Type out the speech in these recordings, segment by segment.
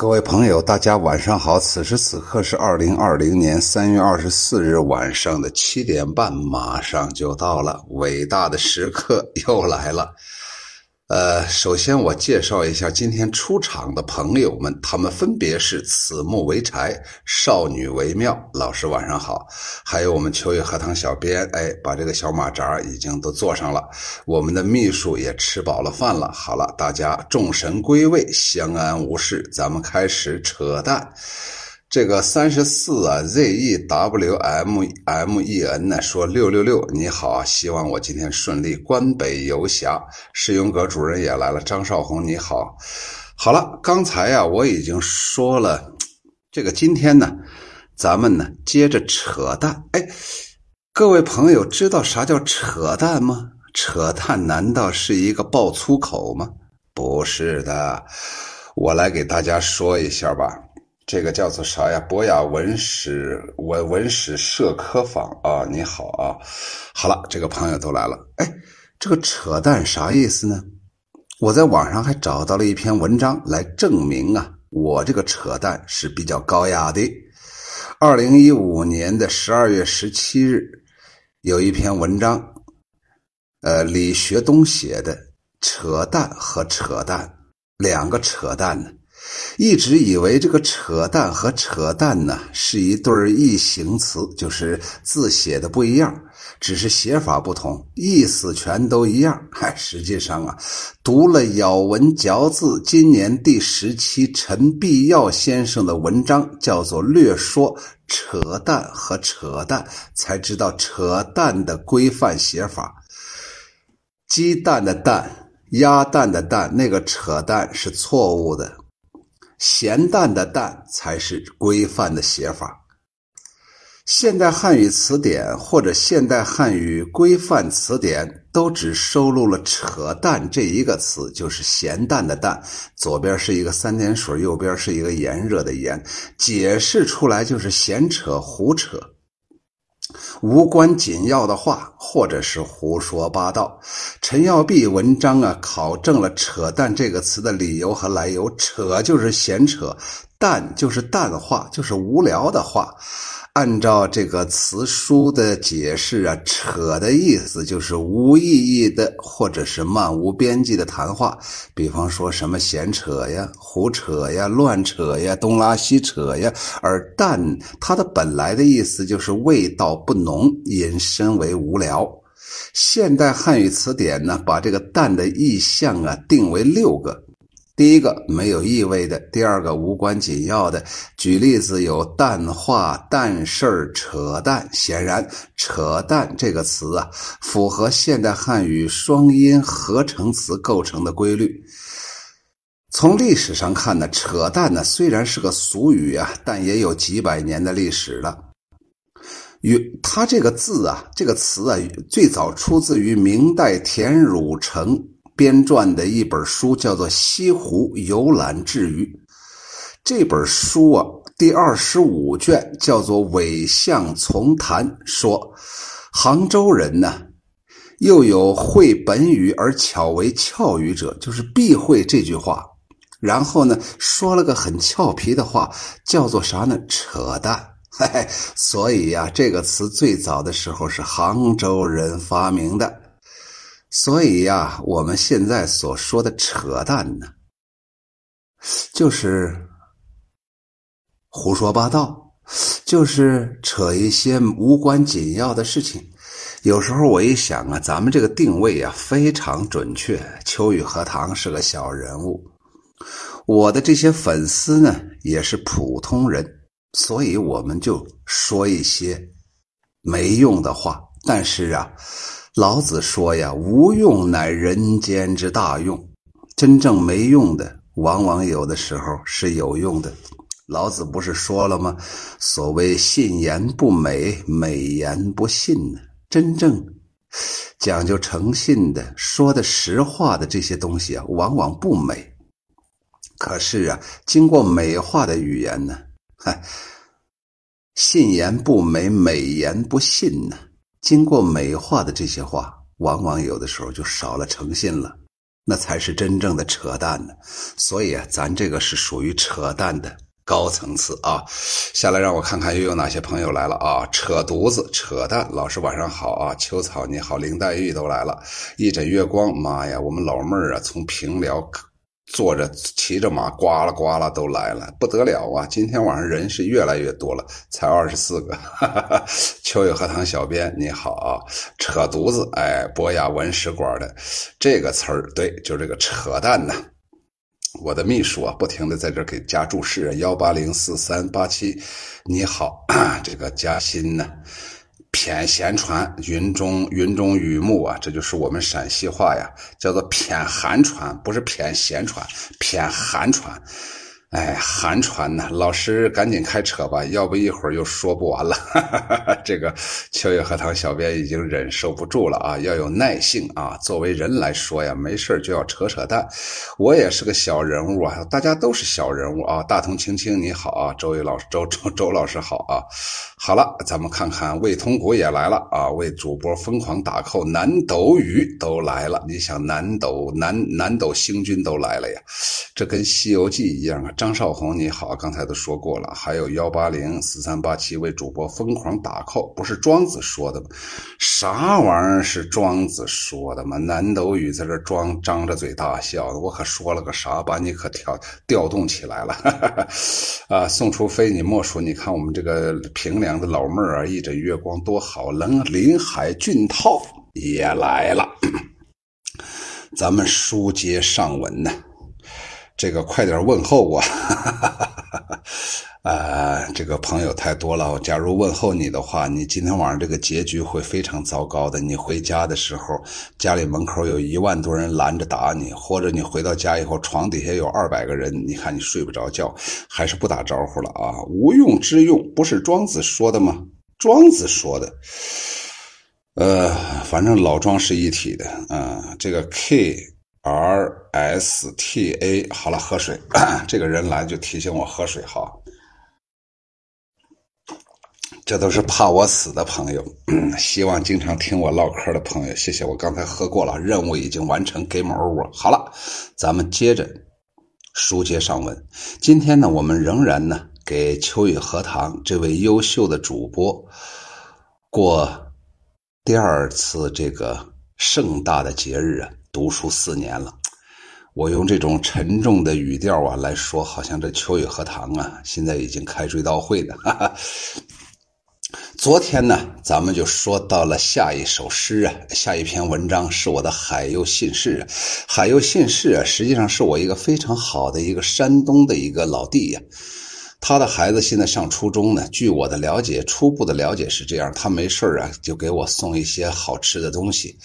各位朋友，大家晚上好！此时此刻是二零二零年三月二十四日晚上的七点半，马上就到了，伟大的时刻又来了。呃，首先我介绍一下今天出场的朋友们，他们分别是此木为柴，少女为妙。老师晚上好，还有我们秋雨荷塘小编，哎，把这个小马扎已经都做上了。我们的秘书也吃饱了饭了。好了，大家众神归位，相安无事，咱们开始扯淡。这个三十四啊，Z E W M M E N 呢说六六六，你好，希望我今天顺利关北游侠。世永阁主任也来了，张少红你好，好了，刚才呀我已经说了，这个今天呢，咱们呢接着扯淡。哎，各位朋友知道啥叫扯淡吗？扯淡难道是一个爆粗口吗？不是的，我来给大家说一下吧。这个叫做啥呀？博雅文史文文史社科坊啊，你好啊，好了，这个朋友都来了。哎，这个扯淡啥意思呢？我在网上还找到了一篇文章来证明啊，我这个扯淡是比较高雅的。二零一五年的十二月十七日，有一篇文章，呃，李学东写的《扯淡和扯淡两个扯淡呢》。一直以为这个“扯淡”和“扯淡”呢是一对异形词，就是字写的不一样，只是写法不同，意思全都一样。嗨，实际上啊，读了咬文嚼字今年第十期陈必耀先生的文章，叫做《略说扯淡和扯淡》，才知道“扯淡”的规范写法。鸡蛋的“蛋”，鸭蛋的“蛋”，那个“扯淡”是错误的。咸淡的淡才是规范的写法。现代汉语词典或者现代汉语规范词典都只收录了“扯淡”这一个词，就是咸淡的淡，左边是一个三点水，右边是一个炎热的炎，解释出来就是闲扯、胡扯。无关紧要的话，或者是胡说八道。陈耀弼文章啊，考证了“扯淡”这个词的理由和来由。扯就是闲扯，淡就是淡化，就是无聊的话。按照这个词书的解释啊，扯的意思就是无意义的，或者是漫无边际的谈话。比方说什么闲扯呀、胡扯呀、乱扯呀、东拉西扯呀。而淡，它的本来的意思就是味道不浓，引申为无聊。现代汉语词典呢，把这个淡的意象啊定为六个。第一个没有意味的，第二个无关紧要的。举例子有淡化、淡事儿、扯淡。显然，“扯淡”这个词啊，符合现代汉语双音合成词构成的规律。从历史上看呢，“扯淡”呢虽然是个俗语啊，但也有几百年的历史了。与它这个字啊，这个词啊，最早出自于明代田汝成。编撰的一本书叫做《西湖游览志余》，这本书啊，第二十五卷叫做《伪相从谈》，说杭州人呢，又有会本语而巧为俏语者，就是避讳这句话，然后呢，说了个很俏皮的话，叫做啥呢？扯淡。嘿嘿，所以呀，这个词最早的时候是杭州人发明的。所以呀，我们现在所说的扯淡呢，就是胡说八道，就是扯一些无关紧要的事情。有时候我一想啊，咱们这个定位啊非常准确。秋雨荷塘是个小人物，我的这些粉丝呢也是普通人，所以我们就说一些没用的话。但是啊。老子说呀：“无用乃人间之大用。”真正没用的，往往有的时候是有用的。老子不是说了吗？所谓“信言不美，美言不信”呢。真正讲究诚信的、说的实话的这些东西啊，往往不美。可是啊，经过美化的语言呢，哈，信言不美，美言不信呢。经过美化的这些话，往往有的时候就少了诚信了。那才是真正的扯淡呢。所以啊，咱这个是属于扯淡的高层次啊。下来让我看看又有哪些朋友来了啊？扯犊子，扯淡。老师晚上好啊，秋草你好，林黛玉都来了。一枕月光，妈呀，我们老妹儿啊，从平辽。坐着骑着马，呱啦呱啦都来了，不得了啊！今天晚上人是越来越多了，才二十四个。秋雨荷塘小编你好啊，扯犊子，哎，博雅文史馆的这个词儿，对，就是这个扯淡呐。我的秘书啊，不停的在这给加注释，幺八零四三八七，你好，这个加薪呢。偏闲传，云中云中雨幕啊，这就是我们陕西话呀，叫做偏寒传，不是偏闲传，偏寒传。哎，寒传呐，老师赶紧开车吧，要不一会儿又说不完了。哈哈哈这个秋月荷塘小编已经忍受不住了啊，要有耐性啊。作为人来说呀，没事就要扯扯淡。我也是个小人物啊，大家都是小人物啊。大同青青你好啊，周伟老师周周周老师好啊。好了，咱们看看魏通古也来了啊，为主播疯狂打 call，南斗鱼都来了。你想南斗南南斗星君都来了呀，这跟《西游记》一样啊。张少红你好，刚才都说过了，还有幺八零四三八七为主播疯狂打 call，不是庄子说的吗？啥玩意儿是庄子说的吗？南斗宇在这装张着嘴大笑，我可说了个啥，把你可调调动起来了。哈哈哈啊，宋初飞你莫说，你看我们这个平凉的老妹儿啊，一枕月光多好，临临海俊涛也来了，咱们书接上文呢。这个快点问候我，啊，这个朋友太多了。假如问候你的话，你今天晚上这个结局会非常糟糕的。你回家的时候，家里门口有一万多人拦着打你，或者你回到家以后，床底下有二百个人，你看你睡不着觉，还是不打招呼了啊？无用之用，不是庄子说的吗？庄子说的，呃，反正老庄是一体的啊。这个 K。R S T A，好了，喝水。这个人来就提醒我喝水哈。这都是怕我死的朋友，希望经常听我唠嗑的朋友，谢谢。我刚才喝过了，任务已经完成，Game over。好了，咱们接着书接上文。今天呢，我们仍然呢给秋雨荷塘这位优秀的主播过第二次这个盛大的节日啊。读书四年了，我用这种沉重的语调啊来说，好像这秋雨荷塘啊，现在已经开追悼会了。哈哈昨天呢，咱们就说到了下一首诗啊，下一篇文章是我的海右信士。海右信士啊，实际上是我一个非常好的一个山东的一个老弟呀。他的孩子现在上初中呢。据我的了解，初步的了解是这样：他没事啊，就给我送一些好吃的东西。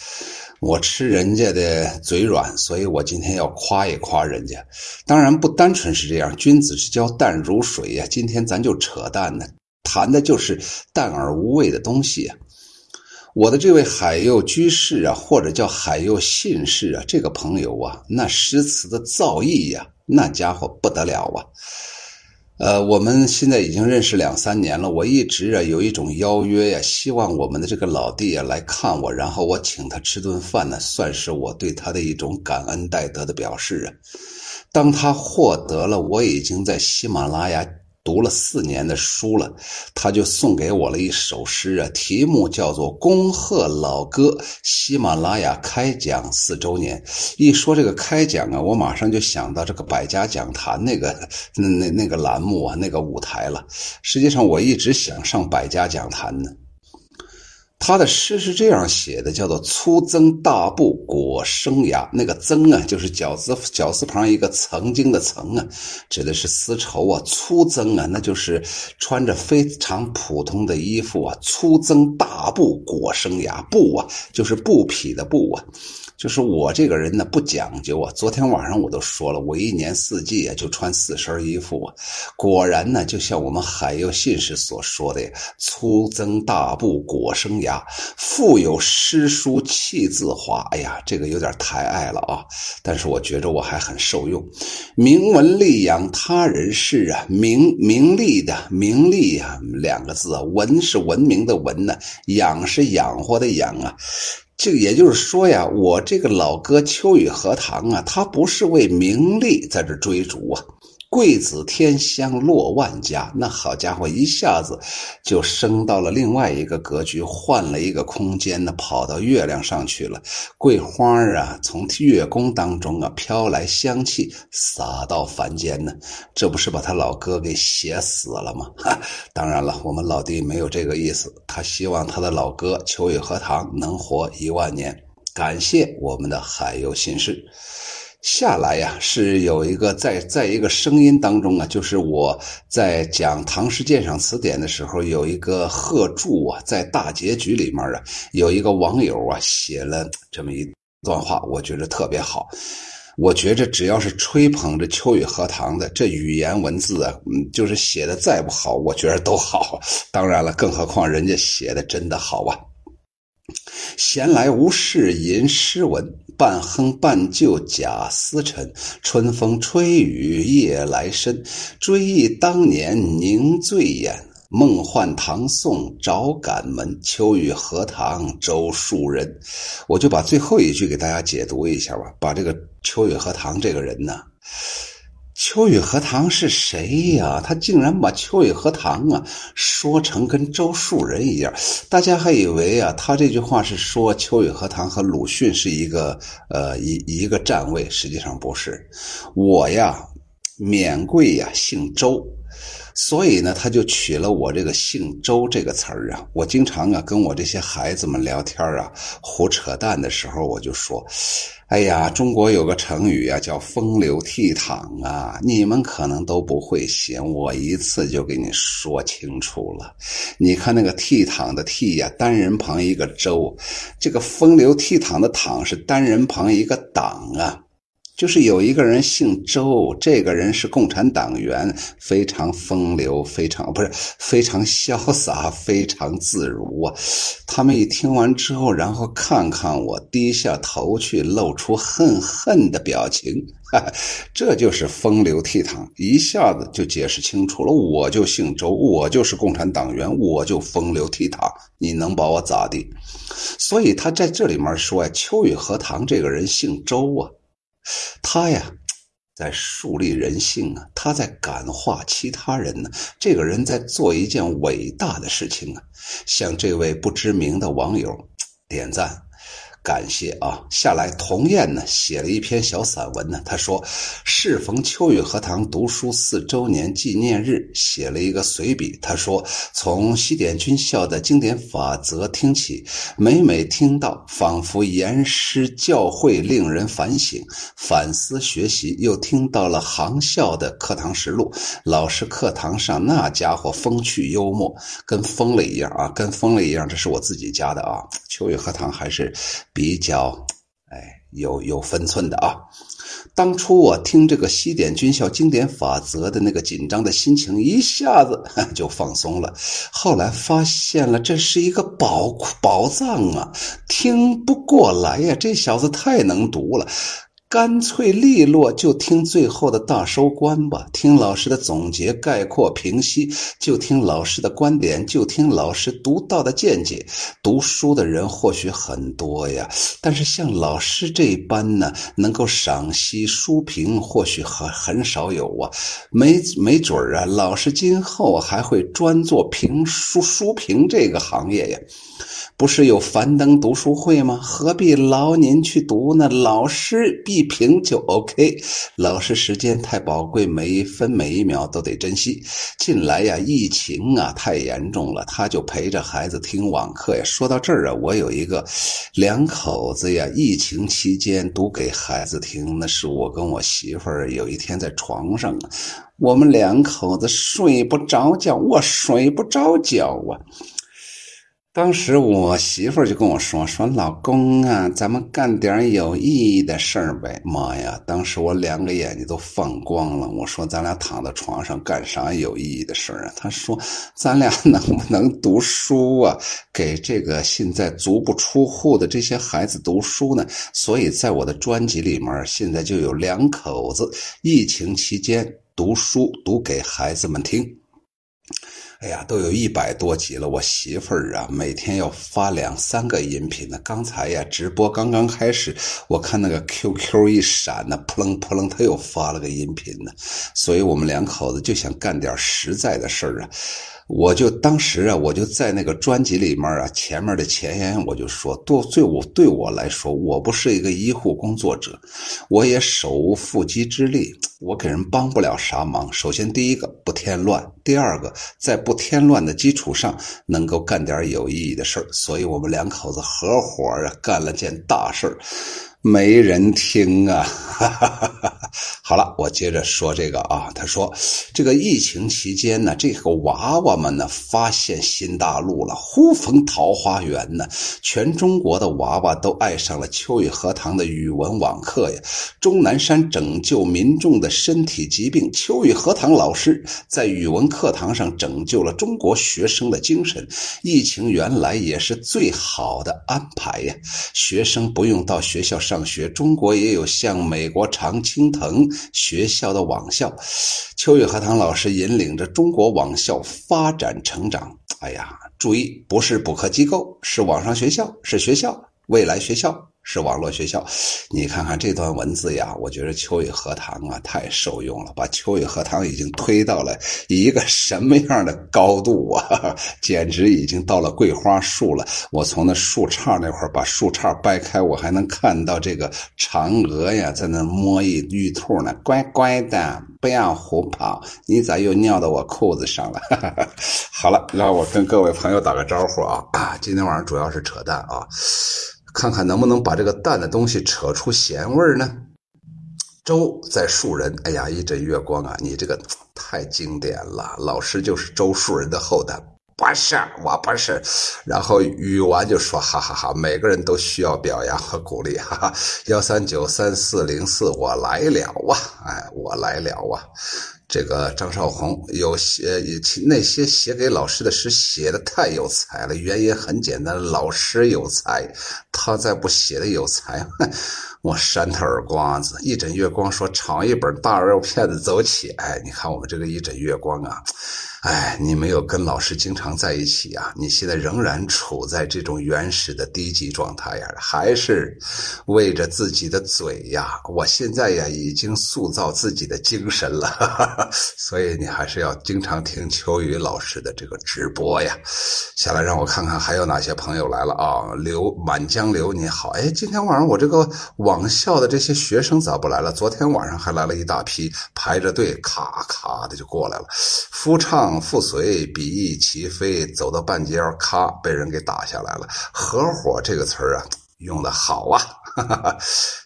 我吃人家的嘴软，所以我今天要夸一夸人家。当然不单纯是这样，君子之交淡如水呀。今天咱就扯淡呢，谈的就是淡而无味的东西。我的这位海右居士啊，或者叫海右信士啊，这个朋友啊，那诗词的造诣呀，那家伙不得了啊。呃，我们现在已经认识两三年了。我一直啊有一种邀约呀，希望我们的这个老弟啊来看我，然后我请他吃顿饭呢，算是我对他的一种感恩戴德的表示啊。当他获得了我已经在喜马拉雅。读了四年的书了，他就送给我了一首诗啊，题目叫做《恭贺老哥喜马拉雅开讲四周年》。一说这个开讲啊，我马上就想到这个百家讲坛那个 那那那个栏目啊，那个舞台了。实际上，我一直想上百家讲坛呢。他的诗是这样写的，叫做“粗增大布裹生涯”。那个“增”啊，就是绞丝绞丝旁一个曾经的“曾”啊，指的是丝绸啊。粗增啊，那就是穿着非常普通的衣服啊。粗增大布裹生涯，布啊，就是布匹的布啊。就是我这个人呢不讲究啊，昨天晚上我都说了，我一年四季啊就穿四身衣服啊。果然呢，就像我们海右信士所说的“粗增大布裹生涯，腹有诗书气自华”。哎呀，这个有点太爱了啊！但是我觉着我还很受用。名闻利养他人事啊，名名利的名利啊两个字啊，文是文明的文呢，养是养活的养啊。这也就是说呀，我这个老哥秋雨荷塘啊，他不是为名利在这追逐啊。贵子天香落万家，那好家伙，一下子就升到了另外一个格局，换了一个空间呢，跑到月亮上去了。桂花啊，从月宫当中啊飘来香气，洒到凡间呢，这不是把他老哥给写死了吗？当然了，我们老弟没有这个意思，他希望他的老哥秋雨荷塘能活一万年。感谢我们的海游心事。下来呀，是有一个在在一个声音当中啊，就是我在讲《唐诗鉴赏词典》的时候，有一个贺注啊，在大结局里面啊，有一个网友啊写了这么一段话，我觉得特别好。我觉着只要是吹捧着秋雨荷塘的这语言文字啊，嗯，就是写的再不好，我觉得都好。当然了，更何况人家写的真的好啊。闲来无事吟诗文，半哼半就假思沉。春风吹雨夜来深，追忆当年凝醉眼。梦幻唐宋找赶门，秋雨荷塘周树人。我就把最后一句给大家解读一下吧。把这个秋雨荷塘这个人呢。秋雨荷塘是谁呀？他竟然把秋雨荷塘啊说成跟周树人一样，大家还以为啊，他这句话是说秋雨荷塘和鲁迅是一个呃一一个站位，实际上不是。我呀，免贵呀，姓周。所以呢，他就取了我这个姓周这个词儿啊。我经常啊跟我这些孩子们聊天啊，胡扯淡的时候，我就说：“哎呀，中国有个成语啊，叫风流倜傥啊，你们可能都不会写，我一次就给你说清楚了。你看那个倜傥的倜呀，单人旁一个周，这个风流倜傥的傥是单人旁一个党啊。”就是有一个人姓周，这个人是共产党员，非常风流，非常不是非常潇洒，非常自如啊。他们一听完之后，然后看看我，低下头去，露出恨恨的表情。这就是风流倜傥，一下子就解释清楚了。我就姓周，我就是共产党员，我就风流倜傥，你能把我咋地？所以他在这里面说呀，秋雨荷塘这个人姓周啊。他呀，在树立人性啊，他在感化其他人呢。这个人在做一件伟大的事情啊，向这位不知名的网友点赞。感谢啊！下来，童燕呢写了一篇小散文呢。他说：“适逢秋雨荷塘读书四周年纪念日，写了一个随笔。他说，从西点军校的经典法则听起，每每听到，仿佛严师教诲，令人反省、反思、学习。又听到了航校的课堂实录，老师课堂上那家伙风趣幽默，跟疯了一样啊，跟疯了一样。这是我自己家的啊。秋雨荷塘还是。”比较，哎，有有分寸的啊！当初我听这个西点军校经典法则的那个紧张的心情一下子 就放松了。后来发现了这是一个宝宝藏啊，听不过来呀！这小子太能读了。干脆利落，就听最后的大收官吧。听老师的总结、概括、评析，就听老师的观点，就听老师独到的见解。读书的人或许很多呀，但是像老师这般呢，能够赏析书评，或许很很少有啊。没没准啊，老师今后还会专做评书书评这个行业呀。不是有樊登读书会吗？何必劳您去读呢？老师必评就 OK。老师时间太宝贵，每一分每一秒都得珍惜。近来呀，疫情啊太严重了，他就陪着孩子听网课呀。说到这儿啊，我有一个两口子呀，疫情期间读给孩子听，那是我跟我媳妇儿有一天在床上，我们两口子睡不着觉，我睡不着觉啊。当时我媳妇儿就跟我说：“说老公啊，咱们干点有意义的事儿呗。”妈呀！当时我两个眼睛都放光了。我说：“咱俩躺在床上干啥有意义的事儿啊？”他说：“咱俩能不能读书啊？给这个现在足不出户的这些孩子读书呢？”所以在我的专辑里面，现在就有两口子疫情期间读书读给孩子们听。哎呀，都有一百多集了。我媳妇儿啊，每天要发两三个音频呢。刚才呀，直播刚刚开始，我看那个 QQ 一闪呢，扑棱扑棱，他又发了个音频呢。所以我们两口子就想干点实在的事儿啊。我就当时啊，我就在那个专辑里面啊，前面的前言我就说，对对我对我来说，我不是一个医护工作者，我也手无缚鸡之力，我给人帮不了啥忙。首先第一个不添乱，第二个在不添乱的基础上，能够干点有意义的事儿。所以我们两口子合伙啊，干了件大事儿。没人听啊！好了，我接着说这个啊。他说，这个疫情期间呢，这个娃娃们呢发现新大陆了，呼逢桃花源呢。全中国的娃娃都爱上了秋雨荷塘的语文网课呀。钟南山拯救民众的身体疾病，秋雨荷塘老师在语文课堂上拯救了中国学生的精神。疫情原来也是最好的安排呀，学生不用到学校。上学，中国也有像美国常青藤学校的网校，秋雨荷塘老师引领着中国网校发展成长。哎呀，注意，不是补课机构，是网上学校，是学校，未来学校。是网络学校，你看看这段文字呀，我觉得秋雨荷塘啊太受用了，把秋雨荷塘已经推到了一个什么样的高度啊？简直已经到了桂花树了。我从那树杈那块把树杈掰开，我还能看到这个嫦娥呀在那摸一玉兔呢，乖乖的，不要胡跑。你咋又尿到我裤子上了？好了，让我跟各位朋友打个招呼啊！啊，今天晚上主要是扯淡啊。看看能不能把这个淡的东西扯出咸味儿呢？周在树人，哎呀，一枕月光啊！你这个太经典了，老师就是周树人的后代，不是，我不是。然后语完就说，哈哈哈，每个人都需要表扬和鼓励，哈哈。幺三九三四零四，我来了啊！哎，我来了啊！这个张少红有写那些写给老师的诗写的太有才了，原因很简单，老师有才，他再不写的有才，我扇他耳光子。一枕月光说尝一本大肉片子走起，哎，你看我们这个一枕月光啊。哎，你没有跟老师经常在一起啊？你现在仍然处在这种原始的低级状态呀？还是为着自己的嘴呀？我现在呀，已经塑造自己的精神了，哈哈哈所以你还是要经常听秋雨老师的这个直播呀。下来让我看看还有哪些朋友来了啊？刘满江流你好，哎，今天晚上我这个网校的这些学生咋不来了？昨天晚上还来了一大批，排着队咔咔的就过来了，夫唱。复随，比翼齐飞，走到半截咔，被人给打下来了。合伙这个词儿啊，用的好啊！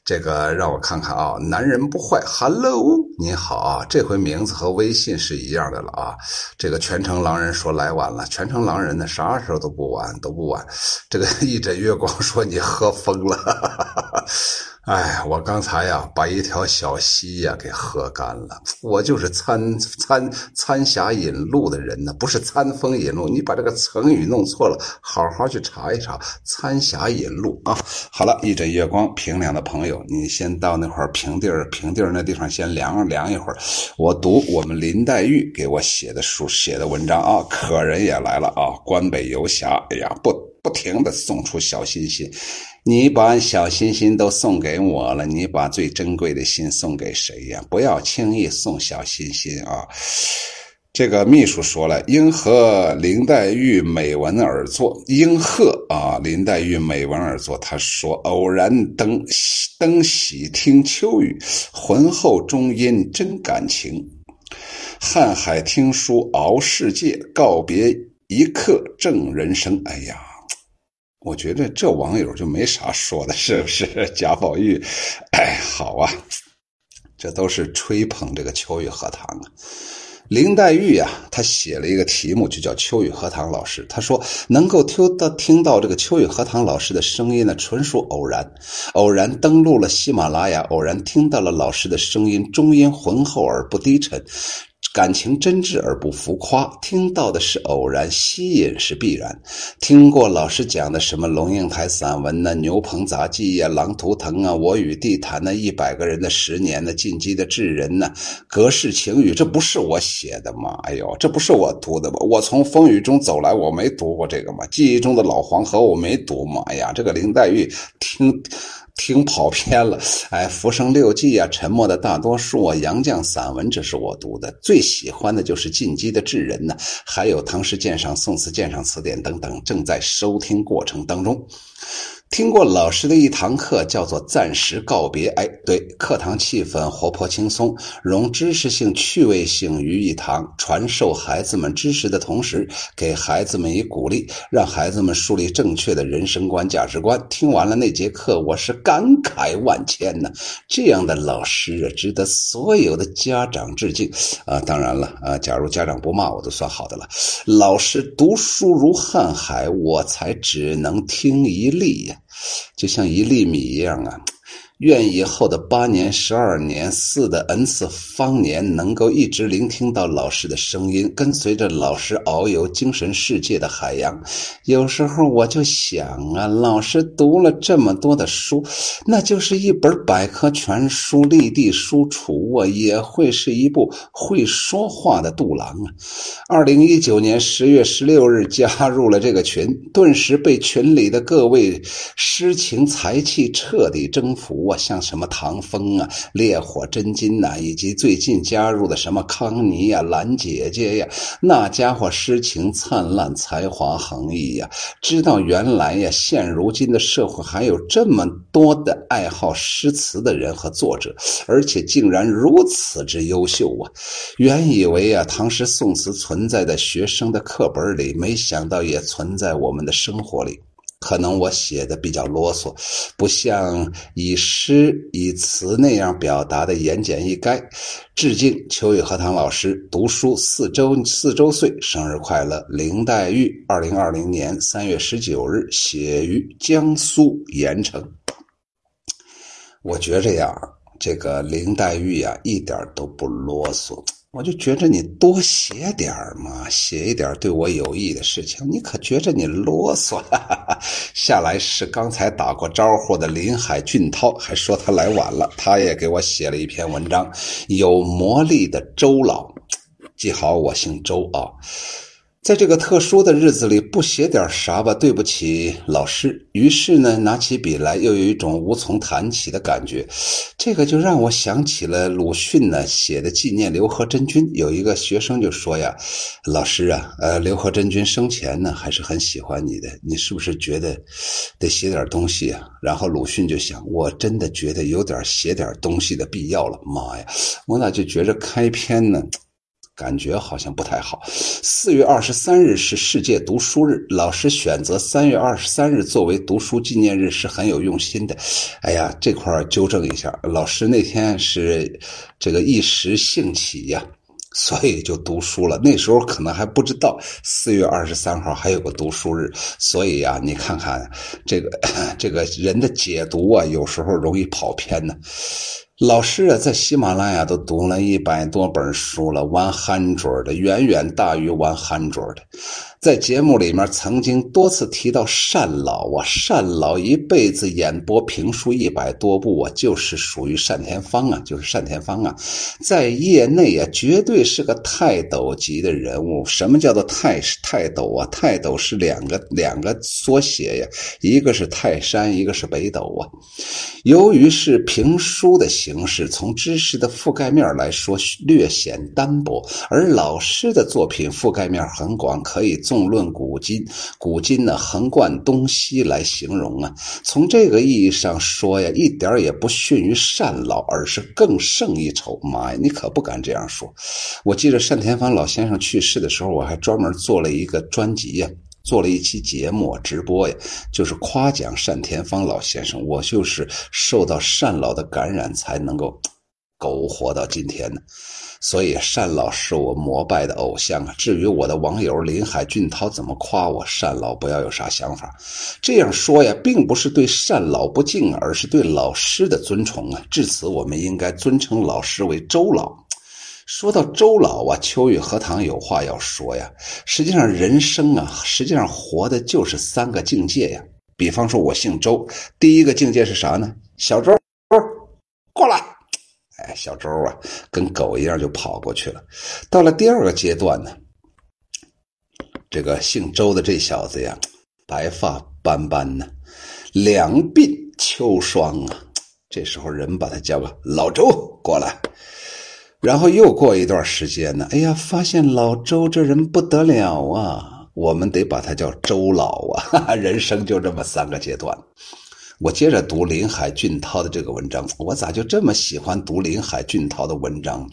这个让我看看啊，男人不坏，Hello，你好啊，这回名字和微信是一样的了啊。这个全城狼人说来晚了，全城狼人呢，啥时候都不晚，都不晚。这个 一枕月光说你喝疯了。哎，我刚才呀，把一条小溪呀给喝干了。我就是参参参霞引路的人呢，不是参风引路。你把这个成语弄错了，好好去查一查。参霞引路啊！好了，一枕月光平凉的朋友，你先到那块平地儿，平地儿那地方先凉凉一会儿。我读我们林黛玉给我写的书写的文章啊，客人也来了啊，关北游侠，哎呀，不不停的送出小心心。你把小心心都送给我了，你把最珍贵的心送给谁呀？不要轻易送小心心啊！这个秘书说了，应和林黛玉美文而作，应和啊，林黛玉美文而作。他说：“偶然登登喜听秋雨，浑厚中音真感情。瀚海听书熬世界，告别一刻正人生。”哎呀！我觉得这网友就没啥说的，是不是？贾宝玉，哎，好啊，这都是吹捧这个秋雨荷塘啊。林黛玉呀，她写了一个题目，就叫《秋雨荷塘老师》。她说，能够听到听到这个秋雨荷塘老师的声音呢，纯属偶然。偶然登录了喜马拉雅，偶然听到了老师的声音，中音浑厚而不低沉。感情真挚而不浮夸，听到的是偶然，吸引是必然。听过老师讲的什么龙应台散文呢、牛棚杂记呀、狼图腾啊、我与地坛呢、一百个人的十年呢、进击的智人呢、隔世情语，这不是我写的吗？哎呦，这不是我读的吗？我从风雨中走来，我没读过这个吗？记忆中的老黄河，我没读吗？哎呀，这个林黛玉听。听跑偏了，哎，《浮生六记》啊，《沉默的大多数》啊，《杨绛散文》，这是我读的，最喜欢的就是《进击的智人》呢，还有《唐诗鉴赏》《宋词鉴赏词典》等等，正在收听过程当中。听过老师的一堂课，叫做“暂时告别”。哎，对，课堂气氛活泼轻松，融知识性、趣味性于一堂，传授孩子们知识的同时，给孩子们以鼓励，让孩子们树立正确的人生观、价值观。听完了那节课，我是感慨万千呢。这样的老师啊，值得所有的家长致敬啊！当然了啊，假如家长不骂我，都算好的了。老师读书如瀚海，我才只能听一粒呀。就像一粒米一样啊。愿以后的八年、十二年、四的 n 次方年，能够一直聆听到老师的声音，跟随着老师遨游精神世界的海洋。有时候我就想啊，老师读了这么多的书，那就是一本百科全书，立地书橱啊，也会是一部会说话的杜郎啊。二零一九年十月十六日加入了这个群，顿时被群里的各位诗情才气彻底征服。我像什么唐风啊、烈火真金呐，以及最近加入的什么康妮呀、兰姐姐呀，那家伙诗情灿烂，才华横溢呀。知道原来呀，现如今的社会还有这么多的爱好诗词的人和作者，而且竟然如此之优秀啊！原以为啊，唐诗宋词存在在学生的课本里，没想到也存在我们的生活里。可能我写的比较啰嗦，不像以诗以词那样表达的言简意赅。致敬秋雨荷塘老师读书四周四周岁生日快乐！林黛玉，二零二零年三月十九日，写于江苏盐城。我觉着呀，这个林黛玉呀，一点都不啰嗦。我就觉着你多写点嘛，写一点对我有益的事情。你可觉着你啰嗦？下来是刚才打过招呼的林海俊涛，还说他来晚了。他也给我写了一篇文章，有魔力的周老，记好，我姓周啊。在这个特殊的日子里，不写点啥吧，对不起老师。于是呢，拿起笔来，又有一种无从谈起的感觉。这个就让我想起了鲁迅呢写的纪念刘和珍君。有一个学生就说呀：“老师啊，呃，刘和珍君生前呢还是很喜欢你的，你是不是觉得得写点东西啊？”然后鲁迅就想：“我真的觉得有点写点东西的必要了。”妈呀，我咋就觉着开篇呢？感觉好像不太好。四月二十三日是世界读书日，老师选择三月二十三日作为读书纪念日是很有用心的。哎呀，这块纠正一下，老师那天是这个一时兴起呀，所以就读书了。那时候可能还不知道四月二十三号还有个读书日，所以呀，你看看这个 这个人的解读啊，有时候容易跑偏呢。老师啊，在喜马拉雅都读了一百多本书了，one hundred 的，远远大于 one hundred 的。在节目里面曾经多次提到单老啊，单老一辈子演播评书一百多部啊，就是属于单田芳啊，就是单田芳啊，在业内啊，绝对是个泰斗级的人物。什么叫做泰泰斗啊？泰斗是两个两个缩写呀，一个是泰山，一个是北斗啊。由于是评书的形式，从知识的覆盖面来说略显单薄，而老师的作品覆盖面很广，可以。纵论古今，古今呢横贯东西来形容啊。从这个意义上说呀，一点也不逊于单老，而是更胜一筹。妈呀，你可不敢这样说！我记得单田芳老先生去世的时候，我还专门做了一个专辑呀，做了一期节目直播呀，就是夸奖单田芳老先生。我就是受到单老的感染，才能够苟活到今天的。所以单老是我膜拜的偶像啊！至于我的网友林海俊涛怎么夸我，单老不要有啥想法。这样说呀，并不是对单老不敬，而是对老师的尊崇啊！至此，我们应该尊称老师为周老。说到周老啊，秋雨荷塘有话要说呀。实际上，人生啊，实际上活的就是三个境界呀。比方说，我姓周，第一个境界是啥呢？小周，过来。哎，小周啊，跟狗一样就跑过去了。到了第二个阶段呢，这个姓周的这小子呀，白发斑斑呢，两鬓秋霜啊。这时候人把他叫个老周过来。然后又过一段时间呢，哎呀，发现老周这人不得了啊，我们得把他叫周老啊。人生就这么三个阶段。我接着读林海俊涛的这个文章，我咋就这么喜欢读林海俊涛的文章？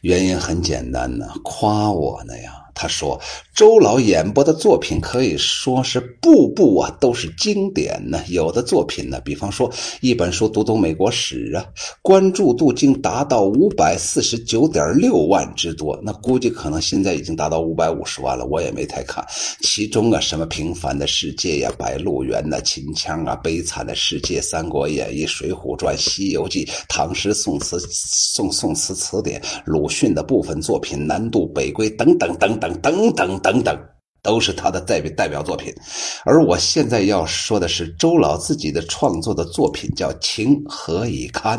原因很简单呢，夸我呢呀。他说：“周老演播的作品可以说是部部啊都是经典呢。有的作品呢，比方说一本书读懂美国史啊，关注度竟达到五百四十九点六万之多。那估计可能现在已经达到五百五十万了，我也没太看。其中啊，什么《平凡的世界》呀，《白鹿原》呐，《秦腔》啊，《悲惨的世界》《三国演义》《水浒传》《西游记》《唐诗宋词宋宋词词典》鲁迅的部分作品《南渡北归》等等等等。”等等等等。都是他的代表代表作品，而我现在要说的是周老自己的创作的作品，叫《情何以堪》。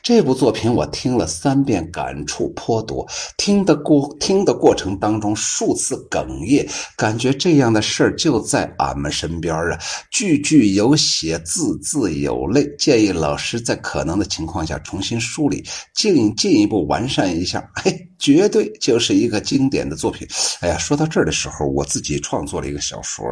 这部作品我听了三遍，感触颇多。听的过听的过程当中，数次哽咽，感觉这样的事儿就在俺们身边啊，句句有血，字字有泪。建议老师在可能的情况下重新梳理，进进一步完善一下，嘿，绝对就是一个经典的作品。哎呀，说到这儿的时候，我自己。创作了一个小说，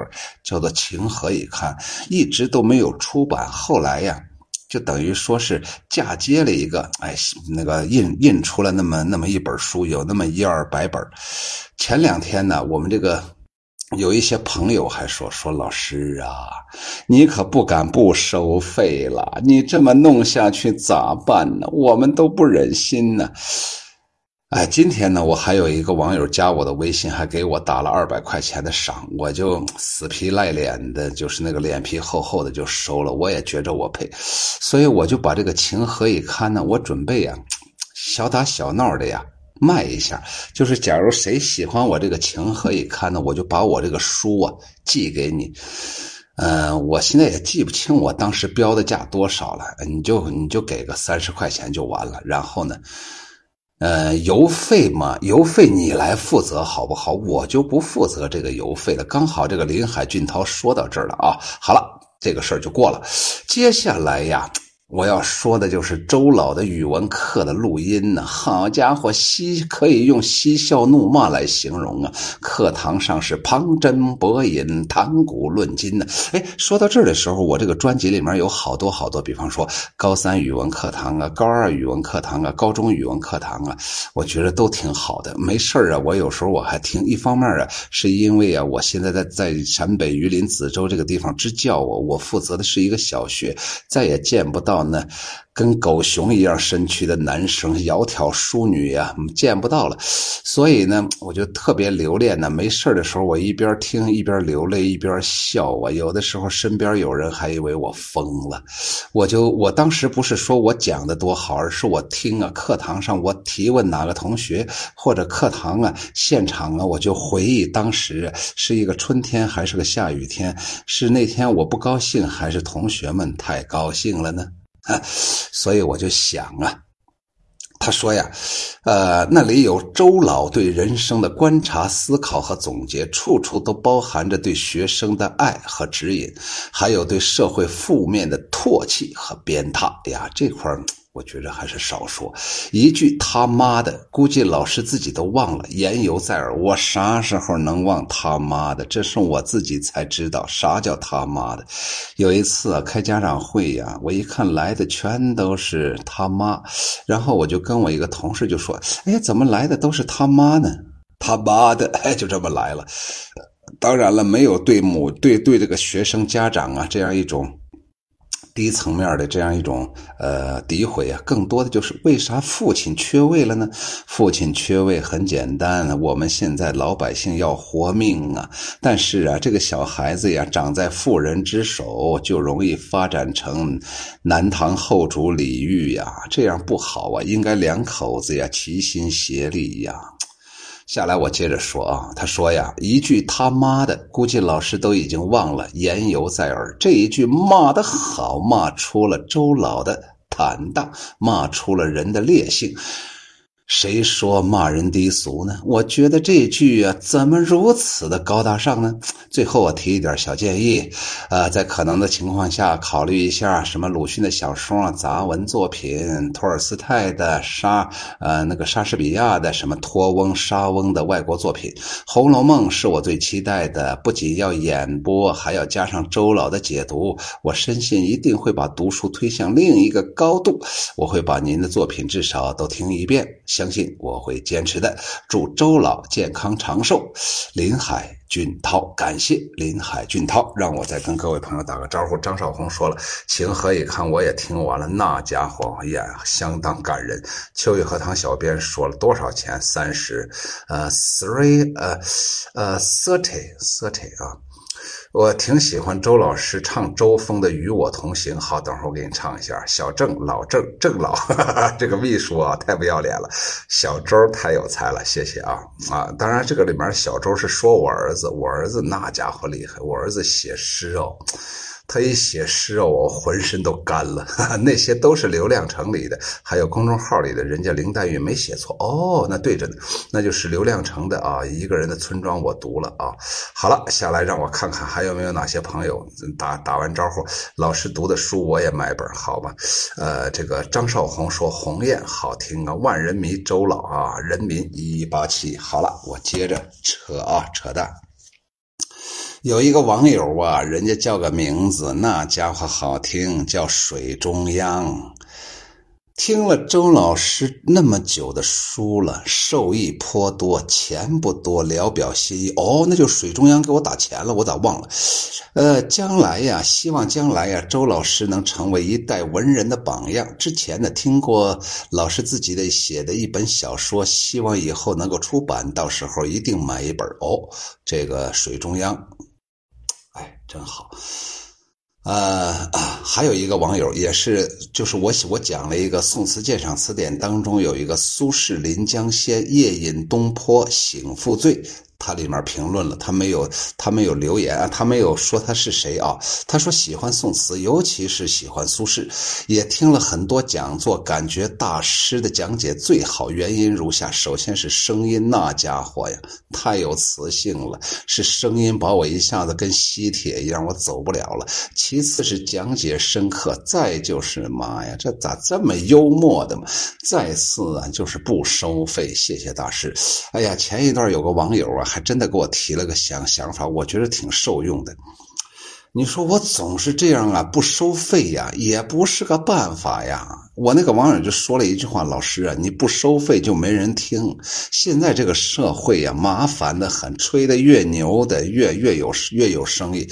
叫做《情何以堪》，一直都没有出版。后来呀，就等于说是嫁接了一个，哎，那个印印出了那么那么一本书，有那么一二百本。前两天呢，我们这个有一些朋友还说说老师啊，你可不敢不收费了，你这么弄下去咋办呢？我们都不忍心呢。哎，今天呢，我还有一个网友加我的微信，还给我打了二百块钱的赏，我就死皮赖脸的，就是那个脸皮厚厚的就收了。我也觉着我配，所以我就把这个情何以堪呢？我准备呀，小打小闹的呀卖一下。就是假如谁喜欢我这个情何以堪呢，我就把我这个书啊寄给你。嗯，我现在也记不清我当时标的价多少了，你就你就给个三十块钱就完了。然后呢？呃，邮费嘛，邮费你来负责好不好？我就不负责这个邮费了。刚好这个林海俊涛说到这儿了啊，好了，这个事儿就过了。接下来呀。我要说的就是周老的语文课的录音呢，好家伙，嬉可以用嬉笑怒骂来形容啊！课堂上是旁征博引、谈古论今呢。哎，说到这儿的时候，我这个专辑里面有好多好多，比方说高三语文课堂啊、高二语文课堂啊、高中语文课堂啊，我觉得都挺好的。没事啊，我有时候我还听。一方面啊，是因为啊，我现在在在陕北榆林子洲这个地方支教，我我负责的是一个小学，再也见不到。呢，跟狗熊一样身躯的男生，窈窕淑女呀，见不到了。所以呢，我就特别留恋呢。没事的时候，我一边听一边流泪，一边笑啊。有的时候身边有人还以为我疯了。我就我当时不是说我讲的多好，而是我听啊，课堂上我提问哪个同学，或者课堂啊现场啊，我就回忆当时是一个春天还是个下雨天，是那天我不高兴，还是同学们太高兴了呢？啊，所以我就想啊，他说呀，呃，那里有周老对人生的观察、思考和总结，处处都包含着对学生的爱和指引，还有对社会负面的唾弃和鞭挞。呀，这块儿。我觉着还是少说一句他妈的，估计老师自己都忘了，言犹在耳。我啥时候能忘他妈的？这是我自己才知道啥叫他妈的。有一次开家长会呀，我一看来的全都是他妈，然后我就跟我一个同事就说：“哎，怎么来的都是他妈呢？他妈的，哎，就这么来了。当然了，没有对母对对这个学生家长啊这样一种。”低层面的这样一种呃诋毁啊，更多的就是为啥父亲缺位了呢？父亲缺位很简单，我们现在老百姓要活命啊！但是啊，这个小孩子呀，长在妇人之手，就容易发展成南唐后主李煜呀，这样不好啊！应该两口子呀齐心协力呀。下来我接着说啊，他说呀，一句他妈的，估计老师都已经忘了，言犹在耳。这一句骂的好，骂出了周老的坦荡，骂出了人的烈性。谁说骂人低俗呢？我觉得这句啊，怎么如此的高大上呢？最后我提一点小建议，呃，在可能的情况下，考虑一下什么鲁迅的小说啊、杂文作品，托尔斯泰的莎，呃，那个莎士比亚的什么托翁、莎翁的外国作品，《红楼梦》是我最期待的，不仅要演播，还要加上周老的解读，我深信一定会把读书推向另一个高度。我会把您的作品至少都听一遍。相信我会坚持的。祝周老健康长寿。林海俊涛，感谢林海俊涛，让我再跟各位朋友打个招呼。张少红说了，情何以堪？我也听完了，那家伙也相当感人。秋雨荷塘小编说了多少钱？三十，呃，three，呃，呃，thirty，thirty 啊。我挺喜欢周老师唱周峰的《与我同行》。好，等会儿我给你唱一下。小郑，老郑，郑老，这个秘书啊，太不要脸了。小周太有才了，谢谢啊啊！当然，这个里面小周是说我儿子，我儿子那家伙厉害，我儿子写诗哦。他一写诗哦，我浑身都干了。哈 哈那些都是流量城里的，还有公众号里的，人家林黛玉没写错哦，那对着呢，那就是流量城的啊。一个人的村庄，我读了啊。好了，下来让我看看还有没有哪些朋友打打完招呼。老师读的书我也买本，好吧？呃，这个张少红说《鸿雁》好听啊，万人迷周老啊，人民一一八七。好了，我接着扯啊，扯淡。有一个网友啊，人家叫个名字，那家伙好听，叫水中央。听了周老师那么久的书了，受益颇多，钱不多，聊表心意。哦，那就水中央给我打钱了，我咋忘了？呃，将来呀，希望将来呀，周老师能成为一代文人的榜样。之前呢，听过老师自己的写的一本小说，希望以后能够出版，到时候一定买一本。哦，这个水中央。真好，呃，还有一个网友也是，就是我我讲了一个《宋词鉴赏词典》当中有一个苏轼《临江仙》，夜饮东坡醒复醉。他里面评论了，他没有，他没有留言啊，他没有说他是谁啊。他说喜欢宋词，尤其是喜欢苏轼，也听了很多讲座，感觉大师的讲解最好。原因如下：首先是声音，那家伙呀，太有磁性了，是声音把我一下子跟吸铁一样，我走不了了。其次是讲解深刻，再就是妈呀，这咋这么幽默的嘛？再次啊，就是不收费，谢谢大师。哎呀，前一段有个网友啊。还真的给我提了个想想法，我觉得挺受用的。你说我总是这样啊，不收费呀，也不是个办法呀。我那个网友就说了一句话：“老师啊，你不收费就没人听。现在这个社会呀，麻烦的很，吹的越牛的越越有越有生意。”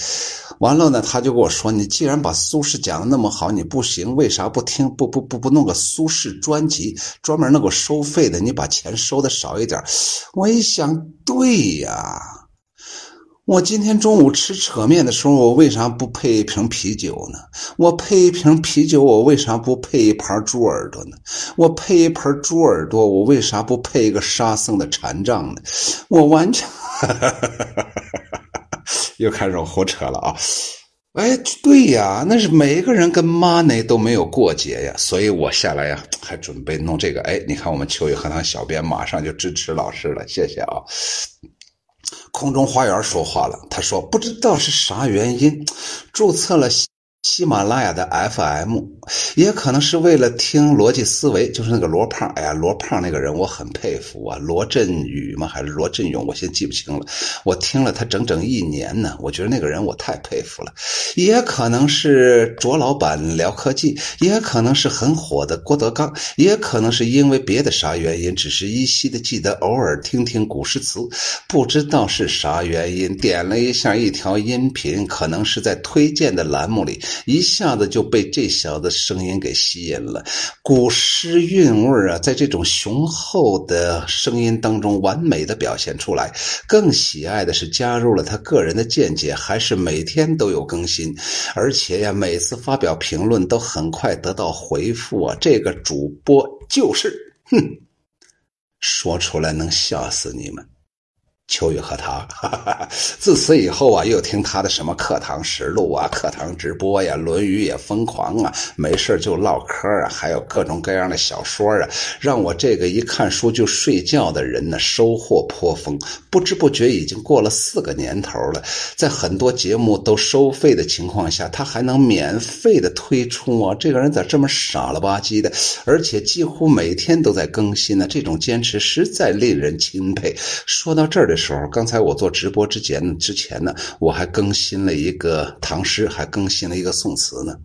完了呢，他就跟我说：“你既然把苏轼讲的那么好，你不行，为啥不听？不不不不弄个苏轼专辑，专门弄个收费的？你把钱收的少一点。”我一想，对呀。我今天中午吃扯面的时候，我为啥不配一瓶啤酒呢？我配一瓶啤酒，我为啥不配一盘猪耳朵呢？我配一盘猪耳朵，我为啥不配一个沙僧的禅杖呢？我完全 又开始胡扯了啊！哎，对呀，那是每个人跟 money 都没有过节呀，所以我下来呀，还准备弄这个。哎，你看我们秋雨荷塘小编马上就支持老师了，谢谢啊。空中花园说话了，他说：“不知道是啥原因，注册了。”喜马拉雅的 FM，也可能是为了听逻辑思维，就是那个罗胖。哎呀，罗胖那个人我很佩服啊，罗振宇吗？还是罗振勇？我现在记不清了。我听了他整整一年呢，我觉得那个人我太佩服了。也可能是卓老板聊科技，也可能是很火的郭德纲，也可能是因为别的啥原因，只是依稀的记得偶尔听听古诗词，不知道是啥原因，点了一下一条音频，可能是在推荐的栏目里。一下子就被这小子声音给吸引了。古诗韵味啊，在这种雄厚的声音当中完美的表现出来。更喜爱的是加入了他个人的见解，还是每天都有更新，而且呀，每次发表评论都很快得到回复啊。这个主播就是，哼，说出来能吓死你们。秋雨荷塘，自此以后啊，又听他的什么课堂实录啊、课堂直播呀，《论语》也疯狂啊，没事就唠嗑啊，还有各种各样的小说啊，让我这个一看书就睡觉的人呢，收获颇丰。不知不觉已经过了四个年头了，在很多节目都收费的情况下，他还能免费的推出啊，这个人咋这么傻了吧唧的？而且几乎每天都在更新呢，这种坚持实在令人钦佩。说到这儿的。时候，刚才我做直播之前之前呢，我还更新了一个唐诗，还更新了一个宋词呢。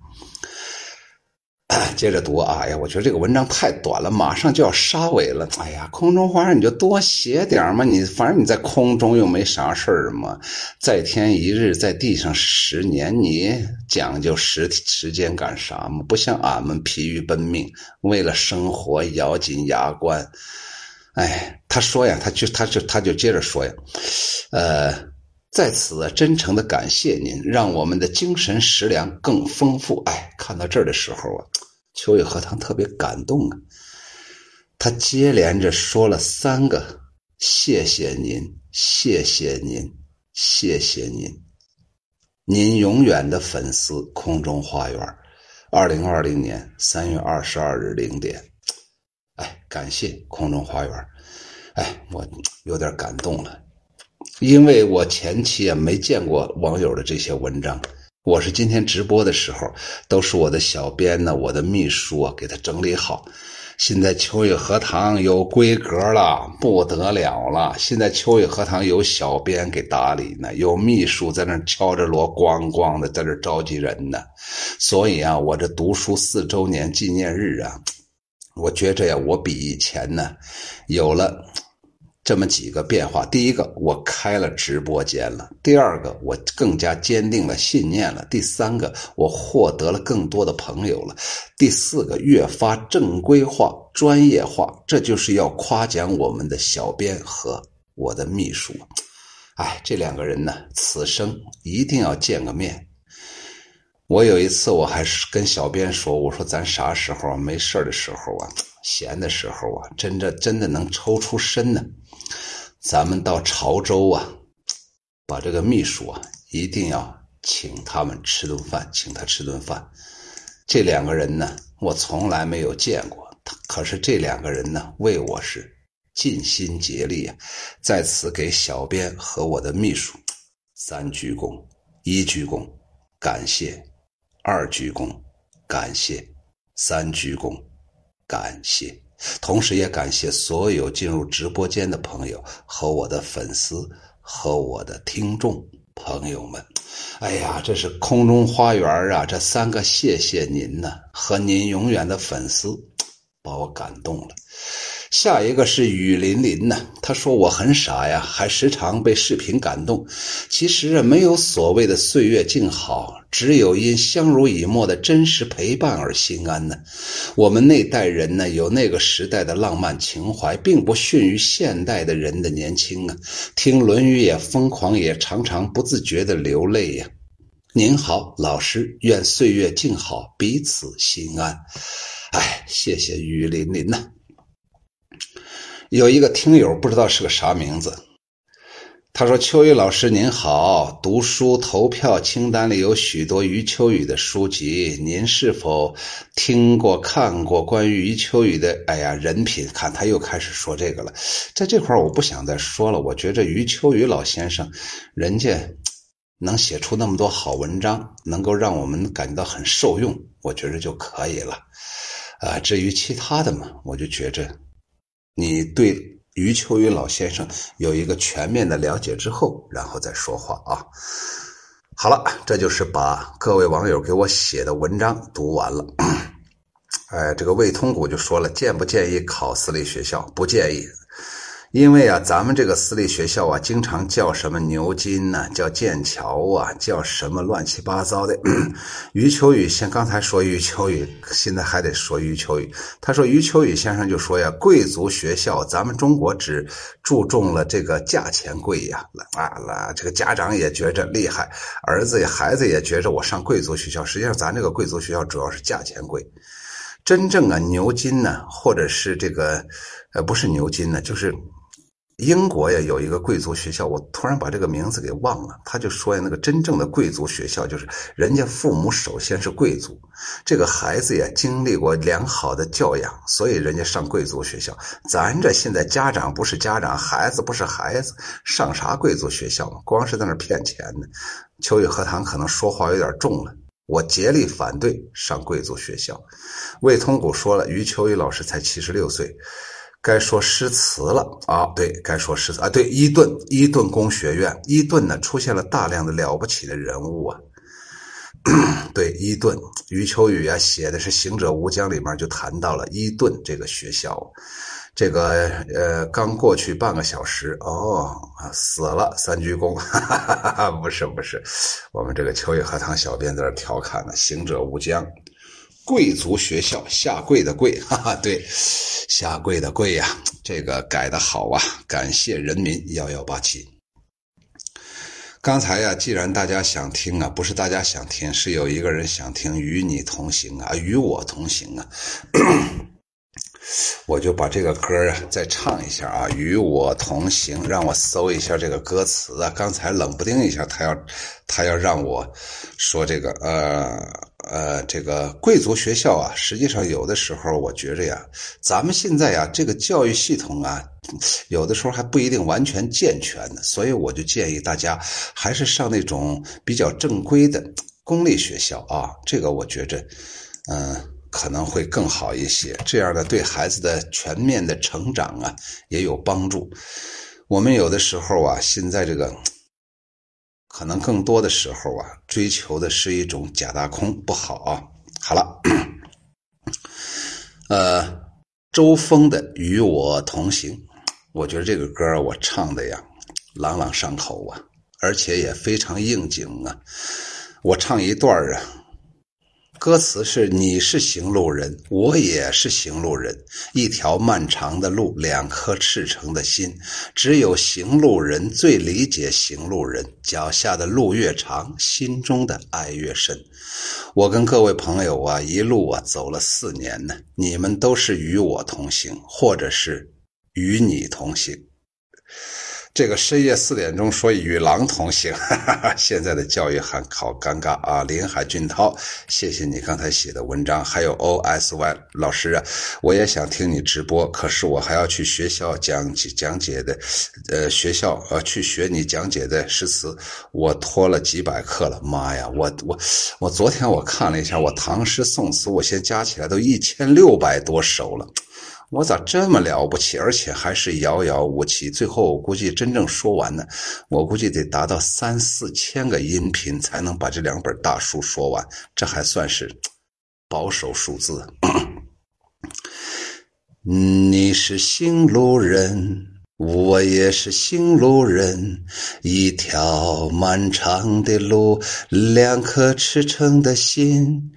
接着读啊，哎呀，我觉得这个文章太短了，马上就要杀尾了。哎呀，空中花你就多写点嘛，你反正你在空中又没啥事儿嘛，在天一日，在地上十年，你讲究时时间干啥嘛？不像俺们疲于奔命，为了生活咬紧牙关。哎，他说呀，他就他就他就接着说呀，呃，在此真诚的感谢您，让我们的精神食粮更丰富。哎，看到这儿的时候啊，秋雨荷塘特别感动啊，他接连着说了三个谢谢您，谢谢您，谢谢您，您永远的粉丝，空中花园，二零二零年三月二十二日零点。哎，感谢空中花园，哎，我有点感动了，因为我前期啊没见过网友的这些文章，我是今天直播的时候，都是我的小编呢，我的秘书啊给他整理好。现在秋雨荷塘有规格了，不得了了！现在秋雨荷塘有小编给打理呢，有秘书在那敲着锣，咣咣的在这召集人呢。所以啊，我这读书四周年纪念日啊。我觉着呀，我比以前呢，有了这么几个变化。第一个，我开了直播间了；第二个，我更加坚定了信念了；第三个，我获得了更多的朋友了；第四个，越发正规化、专业化。这就是要夸奖我们的小编和我的秘书。哎，这两个人呢，此生一定要见个面。我有一次，我还是跟小编说：“我说咱啥时候没事的时候啊，闲的时候啊，真的真的能抽出身呢，咱们到潮州啊，把这个秘书啊，一定要请他们吃顿饭，请他吃顿饭。这两个人呢，我从来没有见过，可是这两个人呢，为我是尽心竭力啊，在此给小编和我的秘书三鞠躬，一鞠躬，感谢。”二鞠躬，感谢；三鞠躬，感谢。同时也感谢所有进入直播间的朋友和我的粉丝和我的听众朋友们。哎呀，这是空中花园啊！这三个谢谢您呢，和您永远的粉丝，把我感动了。下一个是雨霖霖呢，他说我很傻呀，还时常被视频感动。其实啊没有所谓的岁月静好，只有因相濡以沫的真实陪伴而心安呢。我们那代人呢，有那个时代的浪漫情怀，并不逊于现代的人的年轻啊。听《论语》也疯狂，也常常不自觉的流泪呀。您好，老师，愿岁月静好，彼此心安。哎，谢谢雨霖霖呐。有一个听友不知道是个啥名字，他说：“秋雨老师您好，读书投票清单里有许多余秋雨的书籍，您是否听过看过关于余秋雨的？哎呀，人品，看他又开始说这个了。在这块我不想再说了。我觉着余秋雨老先生，人家能写出那么多好文章，能够让我们感觉到很受用，我觉着就可以了。啊，至于其他的嘛，我就觉着。”你对余秋雨老先生有一个全面的了解之后，然后再说话啊。好了，这就是把各位网友给我写的文章读完了。哎，这个魏通古就说了，建不建议考私立学校？不建议，因为啊，咱们这个私立学校啊，经常叫什么牛津呢？叫剑桥啊，叫什么乱七八糟的。余秋雨先刚才说余秋雨，现在还得说余秋雨。他说余秋雨先生就说呀，贵族学校，咱们中国只注重了这个价钱贵呀，啊，这个家长也觉着厉害，儿子也孩子也觉着我上贵族学校。实际上，咱这个贵族学校主要是价钱贵。真正啊，牛津呢，或者是这个，呃，不是牛津呢，就是。英国呀，有一个贵族学校，我突然把这个名字给忘了。他就说呀，那个真正的贵族学校，就是人家父母首先是贵族，这个孩子呀经历过良好的教养，所以人家上贵族学校。咱这现在家长不是家长，孩子不是孩子，上啥贵族学校嘛？光是在那骗钱呢。秋雨荷塘可能说话有点重了，我竭力反对上贵族学校。魏通古说了，余秋雨老师才七十六岁。该说诗词了。啊，对，该说诗词。啊，对，伊顿，伊顿工学院，伊顿呢出现了大量的了不起的人物啊，对，伊顿，余秋雨啊写的是《行者无疆》里面就谈到了伊顿这个学校，这个呃刚过去半个小时哦，死了三鞠躬，不是不是，我们这个秋雨荷塘小编在这调侃呢，《行者无疆》。贵族学校下跪的跪，哈哈，对，下跪的跪呀，这个改的好啊！感谢人民幺幺八七。刚才呀，既然大家想听啊，不是大家想听，是有一个人想听，与你同行啊，与我同行啊。我就把这个歌啊再唱一下啊，与我同行，让我搜一下这个歌词啊。刚才冷不丁一下，他要他要让我说这个呃呃这个贵族学校啊，实际上有的时候我觉着呀，咱们现在呀这个教育系统啊，有的时候还不一定完全健全呢，所以我就建议大家还是上那种比较正规的公立学校啊，这个我觉着嗯。可能会更好一些，这样的对孩子的全面的成长啊也有帮助。我们有的时候啊，现在这个可能更多的时候啊，追求的是一种假大空，不好啊。好了，呃，周峰的《与我同行》，我觉得这个歌我唱的呀，朗朗上口啊，而且也非常应景啊。我唱一段啊。歌词是：你是行路人，我也是行路人，一条漫长的路，两颗赤诚的心，只有行路人最理解行路人。脚下的路越长，心中的爱越深。我跟各位朋友啊，一路啊走了四年呢，你们都是与我同行，或者是与你同行。这个深夜四点钟说与狼同行，哈 哈现在的教育还好尴尬啊！林海俊涛，谢谢你刚才写的文章，还有 O S Y 老师啊，我也想听你直播，可是我还要去学校讲解讲解的，呃，学校呃去学你讲解的诗词，我拖了几百课了，妈呀！我我我昨天我看了一下，我唐诗宋词，我先加起来都一千六百多首了。我咋这么了不起，而且还是遥遥无期？最后我估计真正说完呢，我估计得达到三四千个音频才能把这两本大书说完，这还算是保守数字。你是行路人，我也是行路人，一条漫长的路，两颗赤诚的心。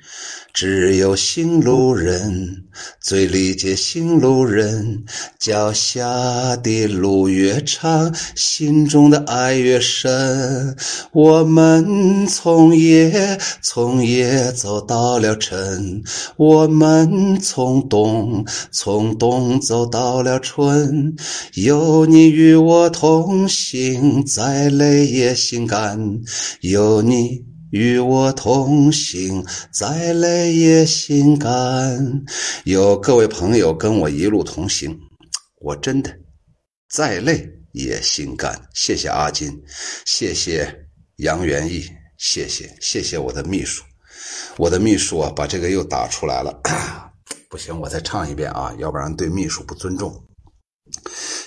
只有行路人最理解行路人，脚下的路越长，心中的爱越深。我们从夜从夜走到了晨，我们从冬从冬走到了春。有你与我同行，再累也心甘。有你。与我同行，再累也心甘。有各位朋友跟我一路同行，我真的再累也心甘。谢谢阿金，谢谢杨元义，谢谢谢谢我的秘书，我的秘书啊，把这个又打出来了。不行，我再唱一遍啊，要不然对秘书不尊重。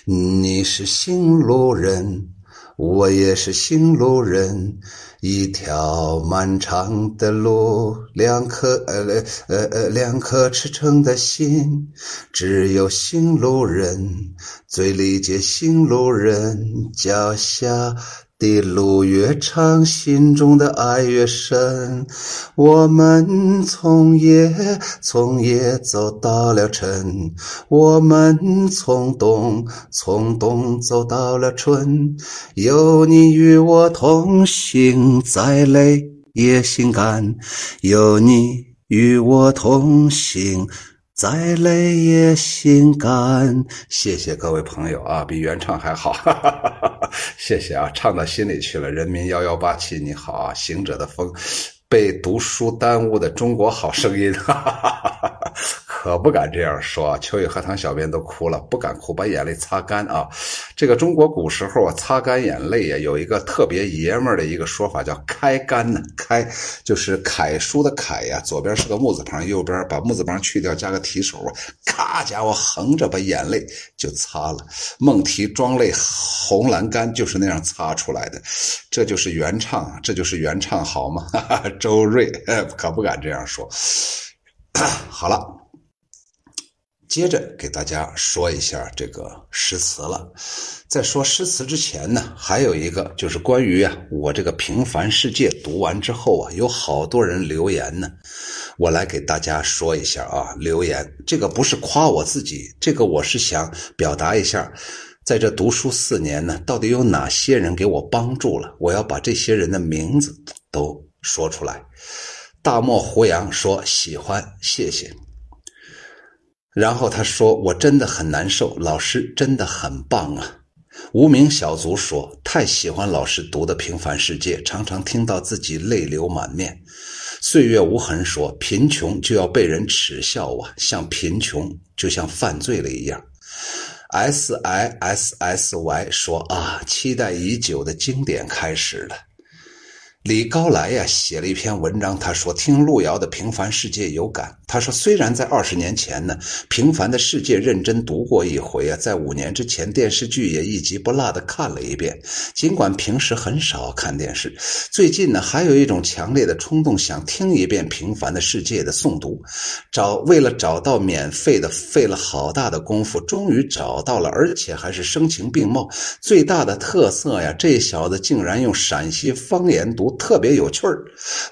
你是新路人。我也是行路人，一条漫长的路，两颗呃呃呃两颗赤诚的心，只有行路人最理解行路人脚下。的路越长，心中的爱越深。我们从夜从夜走到了晨，我们从冬从冬走到了春。有你与我同行，再累也心甘。有你与我同行。再累也心甘。谢谢各位朋友啊，比原唱还好，哈哈哈哈谢谢啊，唱到心里去了。人民幺幺八七，你好啊，行者的风，被读书耽误的中国好声音，哈哈哈哈哈。可不敢这样说，秋雨荷塘小编都哭了，不敢哭，把眼泪擦干啊！这个中国古时候啊，擦干眼泪呀，有一个特别爷们儿的一个说法，叫开干呢。开就是楷书的楷呀，左边是个木字旁，右边把木字旁去掉，加个提手啊，咔家伙横着把眼泪就擦了。梦啼妆泪红阑干，就是那样擦出来的，这就是原唱，这就是原唱好吗？哈 哈周瑞 可不敢这样说。好了。接着给大家说一下这个诗词了。在说诗词之前呢，还有一个就是关于啊，我这个《平凡世界》读完之后啊，有好多人留言呢。我来给大家说一下啊，留言这个不是夸我自己，这个我是想表达一下，在这读书四年呢，到底有哪些人给我帮助了？我要把这些人的名字都说出来。大漠胡杨说喜欢，谢谢。然后他说：“我真的很难受，老师真的很棒啊！”无名小卒说：“太喜欢老师读的《平凡世界》，常常听到自己泪流满面。”岁月无痕说：“贫穷就要被人耻笑啊，像贫穷就像犯罪了一样。”S I S S Y 说：“啊，期待已久的经典开始了。”李高来呀，写了一篇文章。他说：“听路遥的《平凡世界》有感。”他说：“虽然在二十年前呢，《平凡的世界》认真读过一回啊，在五年之前电视剧也一集不落的看了一遍。尽管平时很少看电视，最近呢，还有一种强烈的冲动，想听一遍《平凡的世界》的诵读。找为了找到免费的，费了好大的功夫，终于找到了，而且还是声情并茂。最大的特色呀，这小子竟然用陕西方言读。”特别有趣儿，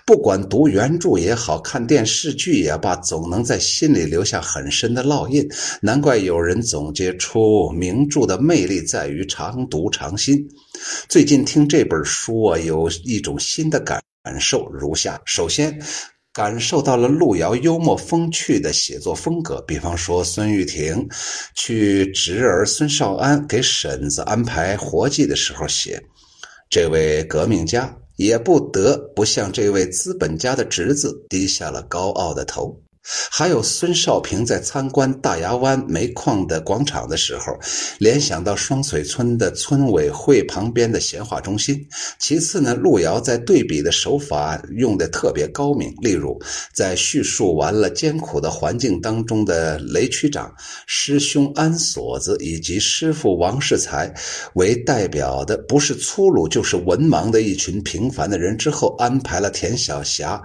不管读原著也好看电视剧也罢，总能在心里留下很深的烙印。难怪有人总结出名著的魅力在于常读常新。最近听这本书啊，有一种新的感受，如下：首先，感受到了路遥幽默风趣的写作风格，比方说孙玉婷去侄儿孙少安给婶子安排活计的时候写，这位革命家。也不得不向这位资本家的侄子低下了高傲的头。还有孙少平在参观大牙湾煤矿的广场的时候，联想到双水村的村委会旁边的闲话中心。其次呢，路遥在对比的手法用的特别高明。例如，在叙述完了艰苦的环境当中的雷区长、师兄安锁子以及师傅王世才为代表的，不是粗鲁就是文盲的一群平凡的人之后，安排了田晓霞。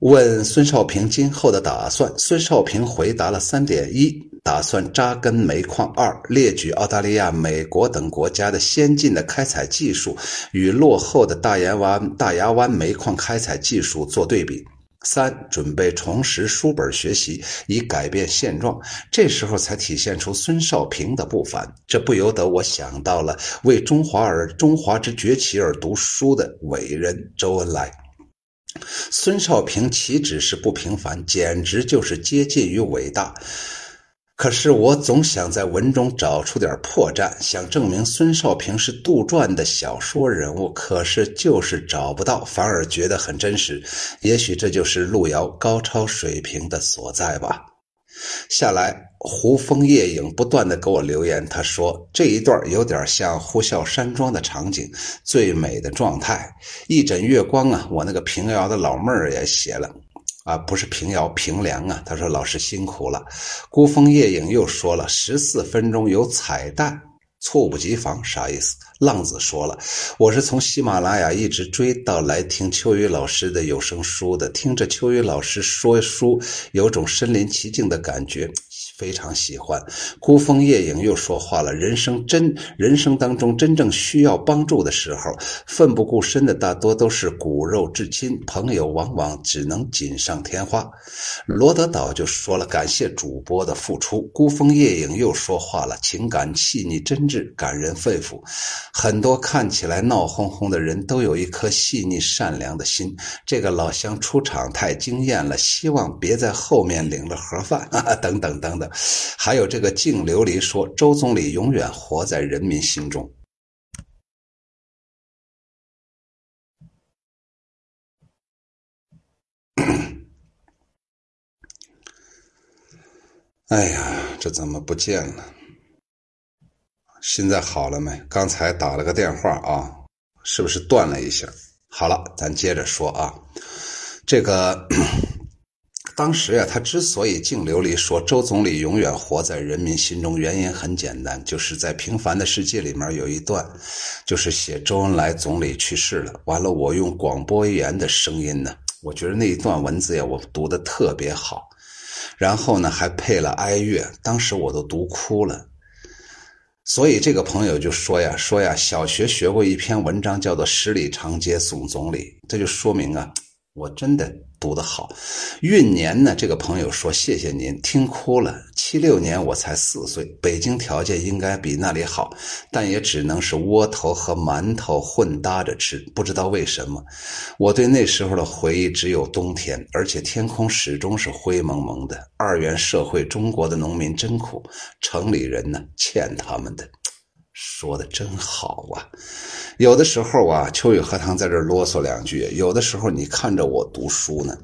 问孙少平今后的打算，孙少平回答了三点：一、打算扎根煤矿；二、列举澳大利亚、美国等国家的先进的开采技术与落后的大岩湾、大牙湾煤矿开采技术做对比；三、准备重拾书本学习，以改变现状。这时候才体现出孙少平的不凡，这不由得我想到了为中华而中华之崛起而读书的伟人周恩来。孙少平岂止是不平凡，简直就是接近于伟大。可是我总想在文中找出点破绽，想证明孙少平是杜撰的小说人物，可是就是找不到，反而觉得很真实。也许这就是路遥高超水平的所在吧。下来。胡枫夜影不断的给我留言，他说这一段有点像呼啸山庄的场景，最美的状态，一枕月光啊！我那个平遥的老妹儿也写了，啊，不是平遥平凉啊。他说老师辛苦了。孤峰夜影又说了十四分钟有彩蛋，猝不及防啥意思？浪子说了，我是从喜马拉雅一直追到来听秋雨老师的有声书的，听着秋雨老师说书，有种身临其境的感觉。非常喜欢，孤峰夜影又说话了。人生真人生当中真正需要帮助的时候，奋不顾身的大多都是骨肉至亲，朋友往往只能锦上添花。罗德岛就说了，感谢主播的付出。孤峰夜影又说话了，情感细腻真挚，感人肺腑。很多看起来闹哄哄的人都有一颗细腻善良的心。这个老乡出场太惊艳了，希望别在后面领了盒饭，等等等等。还有这个净琉璃说，周总理永远活在人民心中。哎呀，这怎么不见了？现在好了没？刚才打了个电话啊，是不是断了一下？好了，咱接着说啊，这个。当时呀，他之所以净流离说周总理永远活在人民心中，原因很简单，就是在《平凡的世界》里面有一段，就是写周恩来总理去世了，完了我用广播员的声音呢，我觉得那一段文字呀，我读的特别好，然后呢还配了哀乐，当时我都读哭了。所以这个朋友就说呀，说呀，小学学过一篇文章，叫做《十里长街送总理》，这就说明啊，我真的。读得好，运年呢？这个朋友说：“谢谢您，听哭了。七六年我才四岁，北京条件应该比那里好，但也只能是窝头和馒头混搭着吃。不知道为什么，我对那时候的回忆只有冬天，而且天空始终是灰蒙蒙的。二元社会，中国的农民真苦，城里人呢欠他们的。”说的真好啊！有的时候啊，秋雨荷塘在这啰嗦两句；有的时候你看着我读书呢，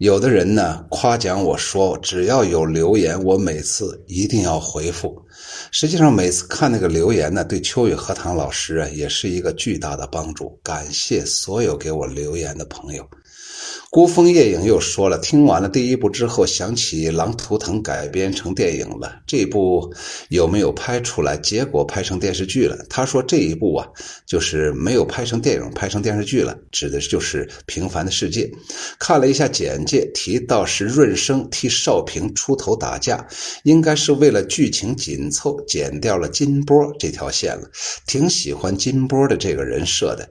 有的人呢夸奖我说，只要有留言，我每次一定要回复。实际上，每次看那个留言呢，对秋雨荷塘老师啊，也是一个巨大的帮助。感谢所有给我留言的朋友。孤峰夜影又说了，听完了第一部之后，想起《狼图腾》改编成电影了。这一部有没有拍出来？结果拍成电视剧了。他说这一部啊，就是没有拍成电影，拍成电视剧了，指的就是《平凡的世界》。看了一下简介，提到是润生替少平出头打架，应该是为了剧情紧凑，剪掉了金波这条线了。挺喜欢金波的这个人设的。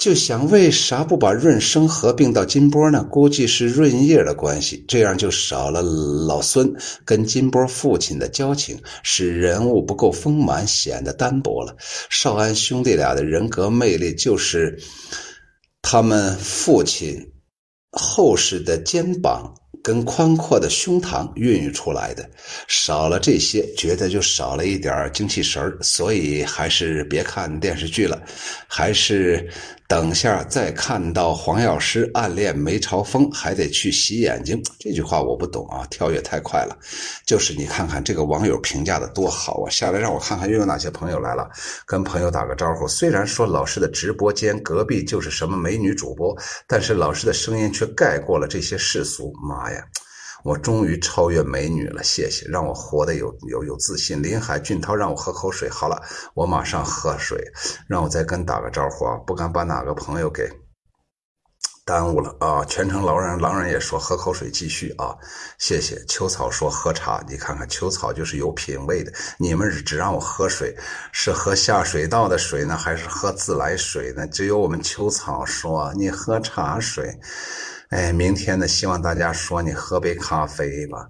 就想为啥不把润生合并到金波呢？估计是润叶的关系，这样就少了老孙跟金波父亲的交情，使人物不够丰满，显得单薄了。少安兄弟俩的人格魅力，就是他们父亲厚实的肩膀。跟宽阔的胸膛孕育出来的，少了这些，觉得就少了一点精气神所以还是别看电视剧了，还是等下再看到黄药师暗恋梅超风，还得去洗眼睛。这句话我不懂啊，跳跃太快了。就是你看看这个网友评价的多好啊！下来让我看看又有哪些朋友来了，跟朋友打个招呼。虽然说老师的直播间隔壁就是什么美女主播，但是老师的声音却盖过了这些世俗。妈呀！我终于超越美女了，谢谢，让我活得有有有自信。林海俊涛让我喝口水，好了，我马上喝水。让我再跟打个招呼啊，不敢把哪个朋友给耽误了啊。全程狼人狼人也说喝口水继续啊，谢谢。秋草说喝茶，你看看秋草就是有品位的。你们只让我喝水，是喝下水道的水呢，还是喝自来水呢？只有我们秋草说你喝茶水。哎，明天呢，希望大家说你喝杯咖啡吧。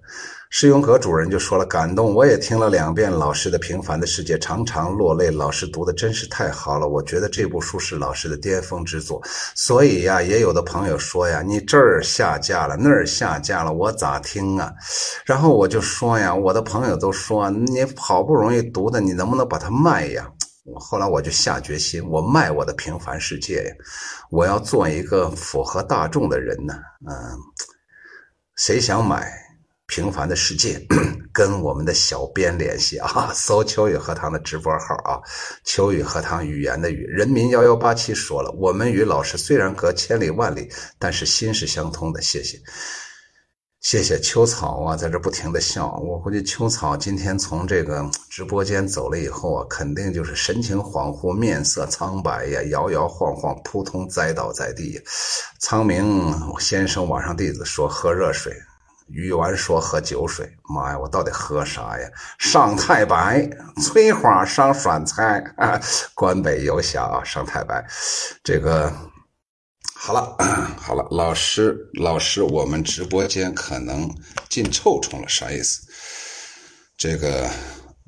世永阁主人就说了，感动，我也听了两遍老师的《平凡的世界》，常常落泪。老师读的真是太好了，我觉得这部书是老师的巅峰之作。所以呀，也有的朋友说呀，你这儿下架了，那儿下架了，我咋听啊？然后我就说呀，我的朋友都说，你好不容易读的，你能不能把它卖呀？后来我就下决心，我卖我的平凡世界呀！我要做一个符合大众的人呢。嗯，谁想买平凡的世界？跟我们的小编联系啊，搜秋雨荷塘的直播号啊，秋雨荷塘语言的语。人民幺幺八七说了，我们与老师虽然隔千里万里，但是心是相通的。谢谢。谢谢秋草啊，在这不停的笑。我估计秋草今天从这个直播间走了以后啊，肯定就是神情恍惚，面色苍白呀，摇摇晃晃，扑通栽倒在地。苍明先生网上弟子说喝热水，鱼丸说喝酒水。妈呀，我到底喝啥呀？上太白，翠花上酸菜啊，关北游侠啊，上太白，这个。好了，好了，老师，老师，我们直播间可能进臭虫了，啥意思？这个。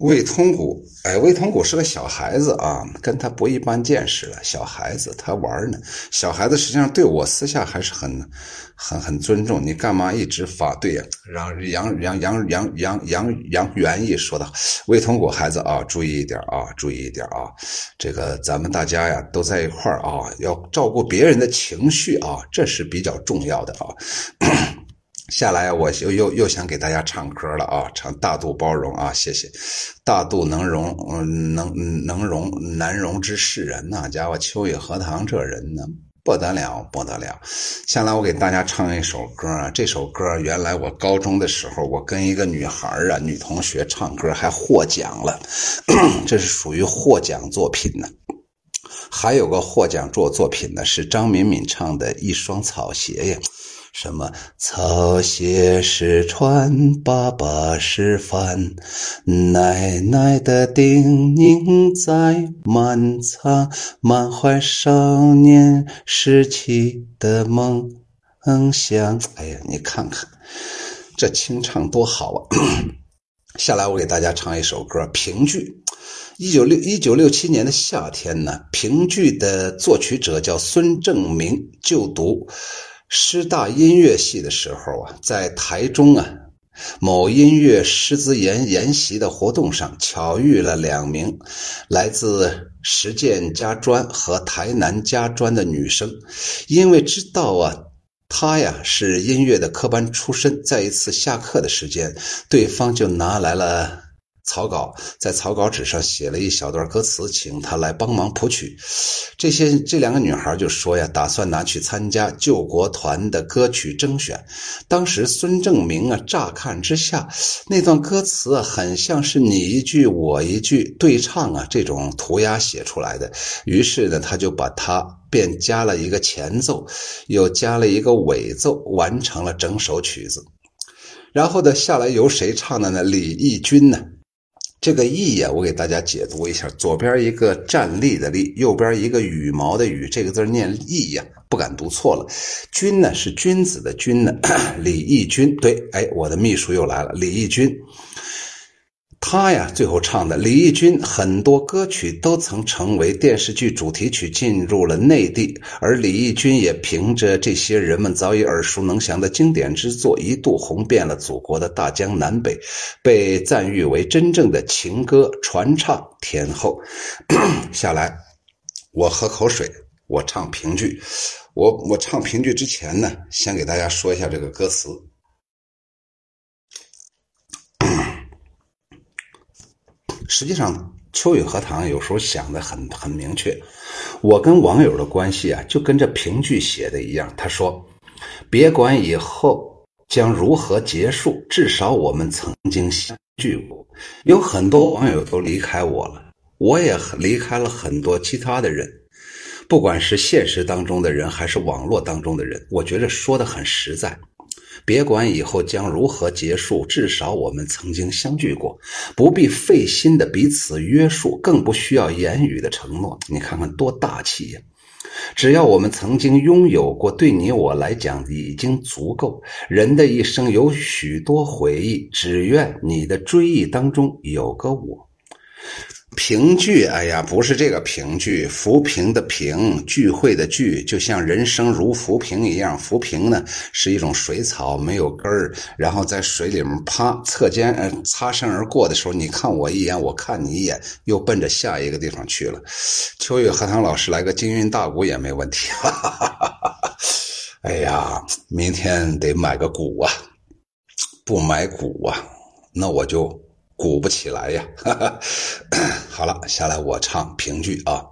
魏通古，哎，魏通古是个小孩子啊，跟他不一般见识了。小孩子他玩呢，小孩子实际上对我私下还是很、很、很尊重。你干嘛一直发？对呀，让杨杨杨杨杨杨杨元义说的，魏通古孩子啊，注意一点啊，注意一点啊，这个咱们大家呀都在一块儿啊，要照顾别人的情绪啊，这是比较重要的啊。下来，我又又又想给大家唱歌了啊！唱大度包容啊，谢谢，大度能容，嗯，能能容难容之世人呐，家伙，秋雨荷塘这人呢，不得了，不得了。下来，我给大家唱一首歌啊，这首歌原来我高中的时候，我跟一个女孩啊，女同学唱歌还获奖了，这是属于获奖作品呢。还有个获奖作作品呢，是张敏敏唱的《一双草鞋》呀。什么草鞋是穿，爸爸是帆，奶奶的叮咛在满仓，满怀少年时期的梦想。哎呀，你看看这清唱多好啊！下来我给大家唱一首歌，评剧。一九六一九六七年的夏天呢，评剧的作曲者叫孙正明，就读。师大音乐系的时候啊，在台中啊某音乐师资研研习的活动上，巧遇了两名来自实践家专和台南家专的女生。因为知道啊，她呀是音乐的科班出身，在一次下课的时间，对方就拿来了。草稿在草稿纸上写了一小段歌词，请他来帮忙谱曲。这些这两个女孩就说呀，打算拿去参加救国团的歌曲征选。当时孙正明啊，乍看之下，那段歌词啊，很像是你一句我一句对唱啊，这种涂鸦写出来的。于是呢，他就把它便加了一个前奏，又加了一个尾奏，完成了整首曲子。然后呢，下来由谁唱的呢？李翊君呢？这个“义”呀，我给大家解读一下：左边一个站立的“立”，右边一个羽毛的“羽”，这个字念“义”呀，不敢读错了。君呢是君子的“君”呢，李义君。对，哎，我的秘书又来了，李义君。他呀，最后唱的李翊君很多歌曲都曾成为电视剧主题曲，进入了内地。而李翊君也凭着这些人们早已耳熟能详的经典之作，一度红遍了祖国的大江南北，被赞誉为真正的情歌传唱天后。下来，我喝口水，我唱评剧。我我唱评剧之前呢，先给大家说一下这个歌词。实际上，秋雨荷塘有时候想的很很明确。我跟网友的关系啊，就跟这评剧写的一样。他说：“别管以后将如何结束，至少我们曾经相聚过。”有很多网友都离开我了，我也离开了很多其他的人。不管是现实当中的人，还是网络当中的人，我觉得说的很实在。别管以后将如何结束，至少我们曾经相聚过，不必费心的彼此约束，更不需要言语的承诺。你看看多大气呀！只要我们曾经拥有过，对你我来讲已经足够。人的一生有许多回忆，只愿你的追忆当中有个我。评剧，哎呀，不是这个评剧，浮萍的萍，聚会的聚，就像人生如浮萍一样。浮萍呢，是一种水草，没有根儿，然后在水里面啪侧肩呃擦身而过的时候，你看我一眼，我看你一眼，又奔着下一个地方去了。秋雨荷塘老师来个京韵大鼓也没问题。哈哈哈哈哈！哎呀，明天得买个鼓啊，不买鼓啊，那我就。鼓不起来呀！好了，下来我唱评剧啊。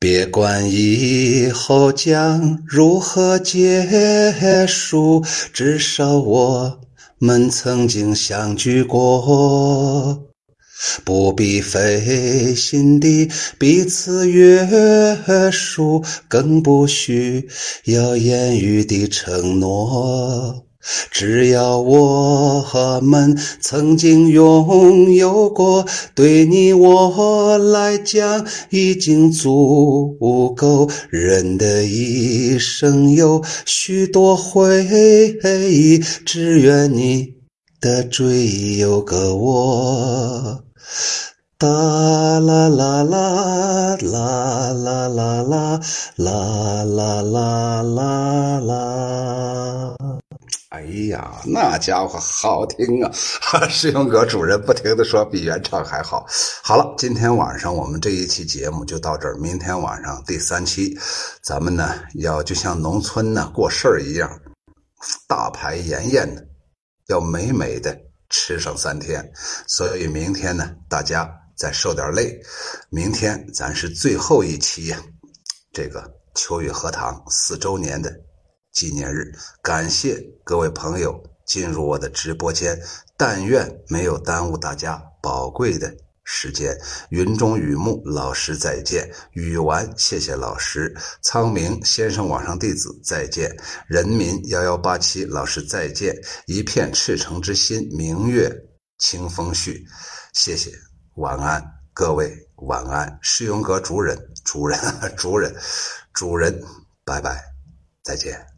别管以后将如何结束，至少我们曾经相聚过。不必费心地彼此约束，更不需要言语的承诺。只要我们曾经拥有过，对你我来讲已经足够。人的一生有许多回忆，只愿你的追忆有个我。哒啦啦啦啦啦啦啦啦啦啦啦啦！哎呀，那家伙好听啊！世勇哥主人不停的说比原唱还好。好了，今天晚上我们这一期节目就到这儿，明天晚上第三期，咱们呢要就像农村呢过事儿一样，大排筵宴的，要美美的吃上三天。所以明天呢，大家。再受点累，明天咱是最后一期呀，这个秋雨荷塘四周年的纪念日，感谢各位朋友进入我的直播间，但愿没有耽误大家宝贵的时间。云中雨木老师再见，雨完谢谢老师，苍明先生网上弟子再见，人民幺幺八七老师再见，一片赤诚之心，明月清风絮，谢谢。晚安，各位晚安。世勇阁主人，主人，主人，主人，拜拜，再见。